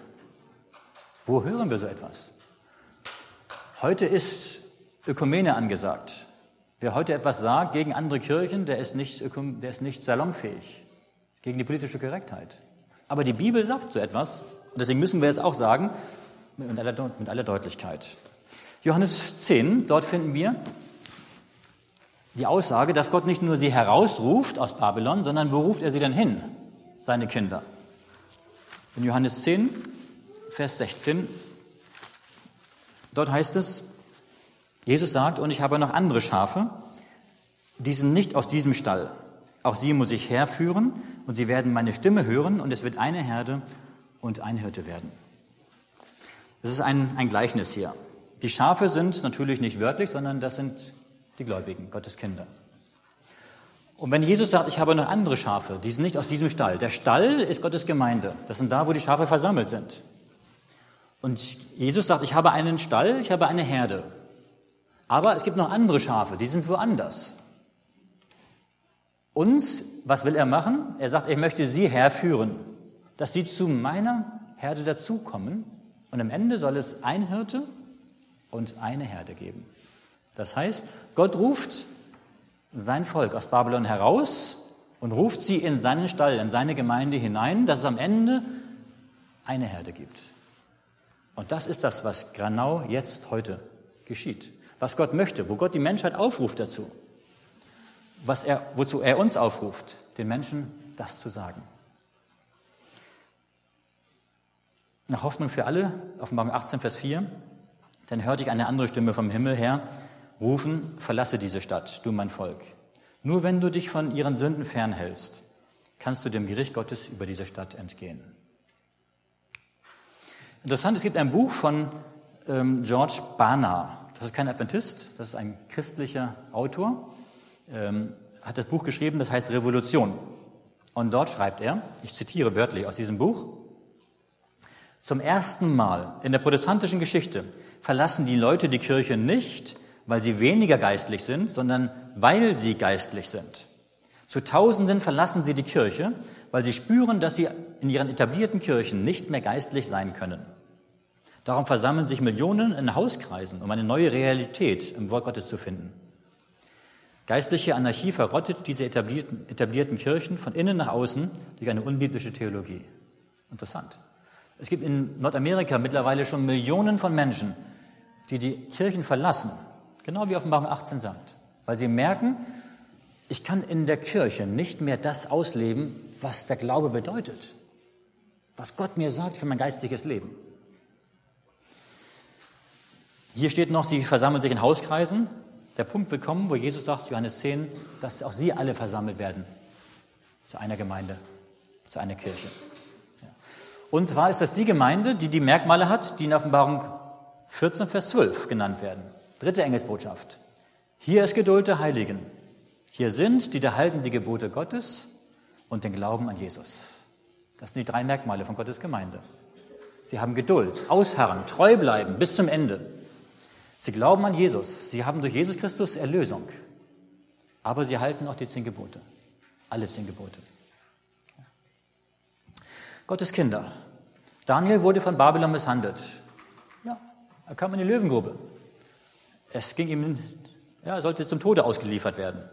[SPEAKER 1] Wo hören wir so etwas? Heute ist Ökumene angesagt. Wer heute etwas sagt gegen andere Kirchen, der ist nicht, der ist nicht salonfähig, gegen die politische Korrektheit. Aber die Bibel sagt so etwas, und deswegen müssen wir es auch sagen, mit aller, mit aller Deutlichkeit. Johannes 10, dort finden wir die Aussage, dass Gott nicht nur sie herausruft aus Babylon, sondern wo ruft er sie denn hin? Seine Kinder. In Johannes 10, Vers 16, dort heißt es, Jesus sagt, und ich habe noch andere Schafe, die sind nicht aus diesem Stall. Auch sie muss ich herführen und sie werden meine Stimme hören und es wird eine Herde und ein Hirte werden. Das ist ein, ein Gleichnis hier. Die Schafe sind natürlich nicht wörtlich, sondern das sind die Gläubigen, Gottes Kinder. Und wenn Jesus sagt, ich habe noch andere Schafe, die sind nicht aus diesem Stall. Der Stall ist Gottes Gemeinde. Das sind da, wo die Schafe versammelt sind. Und Jesus sagt, ich habe einen Stall, ich habe eine Herde. Aber es gibt noch andere Schafe, die sind woanders. Uns, was will er machen? Er sagt, ich möchte sie herführen, dass sie zu meiner Herde dazukommen. Und am Ende soll es ein Hirte und eine Herde geben. Das heißt, Gott ruft sein Volk aus Babylon heraus und ruft sie in seinen Stall, in seine Gemeinde hinein, dass es am Ende eine Herde gibt. Und das ist das, was genau jetzt heute geschieht. Was Gott möchte, wo Gott die Menschheit aufruft dazu. Was er, wozu er uns aufruft, den Menschen das zu sagen. Nach Hoffnung für alle, Offenbarung 18, Vers 4, dann hörte ich eine andere Stimme vom Himmel her rufen, verlasse diese Stadt, du mein Volk. Nur wenn du dich von ihren Sünden fernhältst, kannst du dem Gericht Gottes über diese Stadt entgehen. Interessant, es gibt ein Buch von ähm, George Barna. Das ist kein Adventist, das ist ein christlicher Autor. Ähm, hat das Buch geschrieben, das heißt Revolution. Und dort schreibt er, ich zitiere wörtlich aus diesem Buch, zum ersten Mal in der protestantischen Geschichte verlassen die Leute die Kirche nicht, weil sie weniger geistlich sind, sondern weil sie geistlich sind. Zu Tausenden verlassen sie die Kirche, weil sie spüren, dass sie in ihren etablierten Kirchen nicht mehr geistlich sein können. Darum versammeln sich Millionen in Hauskreisen, um eine neue Realität im Wort Gottes zu finden. Geistliche Anarchie verrottet diese etablierten, etablierten Kirchen von innen nach außen durch eine unbiblische Theologie. Interessant. Es gibt in Nordamerika mittlerweile schon Millionen von Menschen, die die Kirchen verlassen, genau wie Offenbarung 18 sagt, weil sie merken, ich kann in der Kirche nicht mehr das ausleben, was der Glaube bedeutet, was Gott mir sagt für mein geistliches Leben. Hier steht noch, sie versammeln sich in Hauskreisen. Der Punkt wird kommen, wo Jesus sagt, Johannes 10, dass auch sie alle versammelt werden zu einer Gemeinde, zu einer Kirche. Und zwar ist das die Gemeinde, die die Merkmale hat, die in Offenbarung 14, Vers 12 genannt werden. Dritte Engelsbotschaft. Hier ist Geduld der Heiligen. Hier sind die, die halten die Gebote Gottes und den Glauben an Jesus. Das sind die drei Merkmale von Gottes Gemeinde. Sie haben Geduld, ausharren, treu bleiben bis zum Ende. Sie glauben an Jesus. Sie haben durch Jesus Christus Erlösung. Aber sie halten auch die zehn Gebote. Alle zehn Gebote. Gottes Kinder. Daniel wurde von Babylon misshandelt. Ja, er kam in die Löwengrube. Es ging ihm, ja, er sollte zum Tode ausgeliefert werden.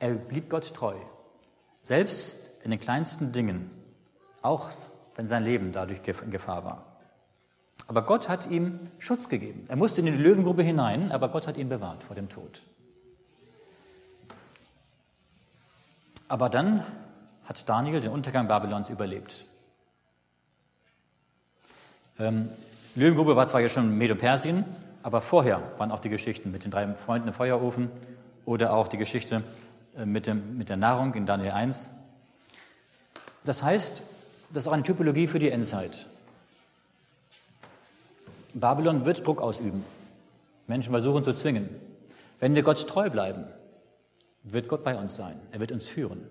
[SPEAKER 1] Er blieb Gott treu. Selbst in den kleinsten Dingen. Auch wenn sein Leben dadurch in Gefahr war. Aber Gott hat ihm Schutz gegeben. Er musste in die Löwengrube hinein, aber Gott hat ihn bewahrt vor dem Tod. Aber dann hat Daniel den Untergang Babylons überlebt. Ähm, Löwengrube war zwar ja schon Medo-Persien, aber vorher waren auch die Geschichten mit den drei Freunden im Feuerofen oder auch die Geschichte äh, mit, dem, mit der Nahrung in Daniel 1. Das heißt, das ist auch eine Typologie für die Endzeit. Babylon wird Druck ausüben. Menschen versuchen zu zwingen. Wenn wir Gott treu bleiben, wird Gott bei uns sein. Er wird uns führen.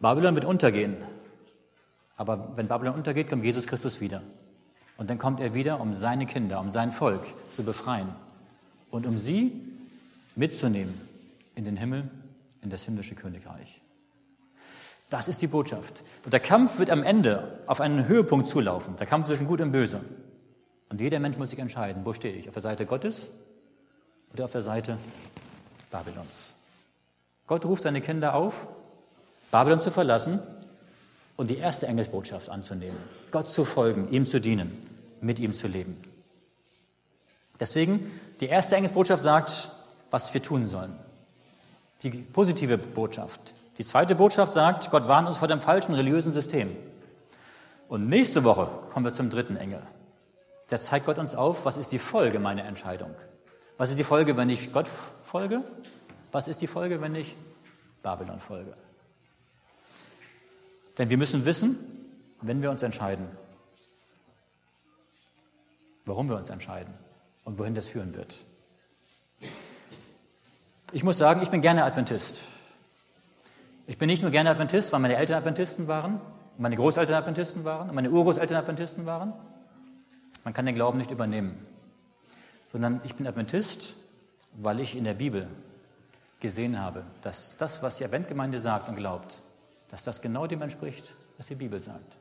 [SPEAKER 1] Babylon wird untergehen. Aber wenn Babylon untergeht, kommt Jesus Christus wieder. Und dann kommt er wieder, um seine Kinder, um sein Volk zu befreien und um sie mitzunehmen in den Himmel, in das himmlische Königreich. Das ist die Botschaft. Und der Kampf wird am Ende auf einen Höhepunkt zulaufen. Der Kampf zwischen Gut und Böse. Und jeder Mensch muss sich entscheiden, wo stehe ich? Auf der Seite Gottes oder auf der Seite Babylons? Gott ruft seine Kinder auf, Babylon zu verlassen und die erste Engelsbotschaft anzunehmen. Gott zu folgen, ihm zu dienen, mit ihm zu leben. Deswegen, die erste Engelsbotschaft sagt, was wir tun sollen. Die positive Botschaft. Die zweite Botschaft sagt, Gott warnt uns vor dem falschen religiösen System. Und nächste Woche kommen wir zum dritten Engel. Da zeigt Gott uns auf, was ist die Folge meiner Entscheidung. Was ist die Folge, wenn ich Gott folge? Was ist die Folge, wenn ich Babylon folge? Denn wir müssen wissen, wenn wir uns entscheiden, warum wir uns entscheiden und wohin das führen wird. Ich muss sagen, ich bin gerne Adventist. Ich bin nicht nur gerne Adventist, weil meine Eltern Adventisten waren, meine Großeltern Adventisten waren, meine Urgroßeltern Adventisten waren, man kann den Glauben nicht übernehmen, sondern ich bin Adventist, weil ich in der Bibel gesehen habe, dass das, was die Adventgemeinde sagt und glaubt, dass das genau dem entspricht, was die Bibel sagt.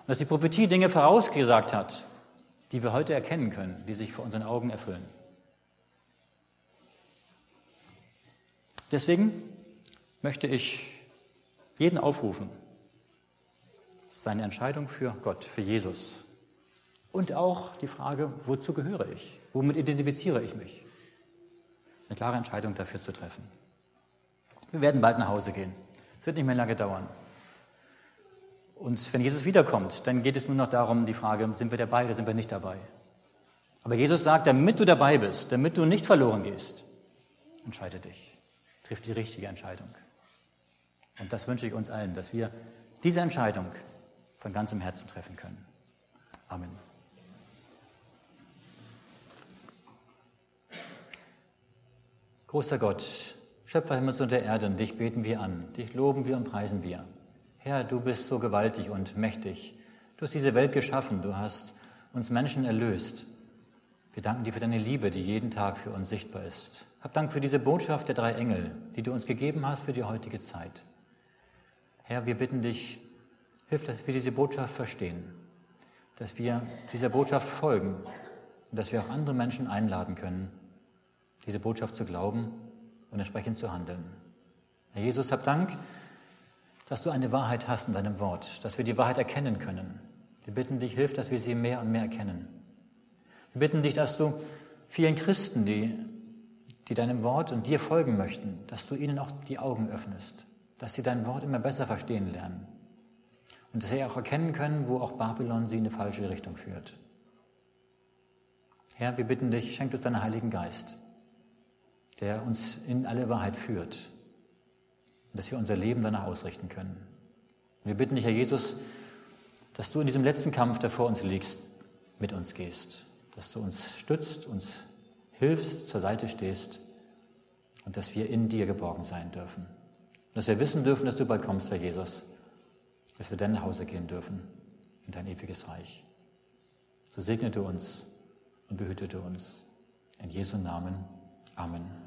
[SPEAKER 1] Und dass die Prophetie Dinge vorausgesagt hat, die wir heute erkennen können, die sich vor unseren Augen erfüllen. Deswegen möchte ich jeden aufrufen, seine Entscheidung für Gott, für Jesus und auch die Frage, wozu gehöre ich? Womit identifiziere ich mich? Eine klare Entscheidung dafür zu treffen. Wir werden bald nach Hause gehen. Es wird nicht mehr lange dauern. Und wenn Jesus wiederkommt, dann geht es nur noch darum, die Frage, sind wir dabei oder sind wir nicht dabei? Aber Jesus sagt, damit du dabei bist, damit du nicht verloren gehst, entscheide dich. Triff die richtige Entscheidung. Und das wünsche ich uns allen, dass wir diese Entscheidung von ganzem Herzen treffen können. Amen. Großer Gott, Schöpfer Himmels und der Erde, dich beten wir an, dich loben wir und preisen wir. Herr, du bist so gewaltig und mächtig. Du hast diese Welt geschaffen, du hast uns Menschen erlöst. Wir danken dir für deine Liebe, die jeden Tag für uns sichtbar ist. Hab Dank für diese Botschaft der drei Engel, die du uns gegeben hast für die heutige Zeit. Herr, wir bitten dich, hilf, dass wir diese Botschaft verstehen, dass wir dieser Botschaft folgen und dass wir auch andere Menschen einladen können, diese Botschaft zu glauben und entsprechend zu handeln. Herr Jesus, hab Dank, dass du eine Wahrheit hast in deinem Wort, dass wir die Wahrheit erkennen können. Wir bitten dich, hilf, dass wir sie mehr und mehr erkennen. Wir bitten dich, dass du vielen Christen, die, die deinem Wort und dir folgen möchten, dass du ihnen auch die Augen öffnest, dass sie dein Wort immer besser verstehen lernen und dass sie auch erkennen können, wo auch Babylon sie in eine falsche Richtung führt. Herr, wir bitten dich, schenk uns deinen Heiligen Geist, der uns in alle Wahrheit führt und dass wir unser Leben danach ausrichten können. Wir bitten dich, Herr Jesus, dass du in diesem letzten Kampf, der vor uns liegt, mit uns gehst, dass du uns stützt, uns hilfst, zur Seite stehst und dass wir in dir geborgen sein dürfen. Und dass wir wissen dürfen, dass du bald kommst, Herr Jesus, dass wir dann nach Hause gehen dürfen in dein ewiges Reich. So segne du uns und behüte du uns. In Jesu Namen. Amen.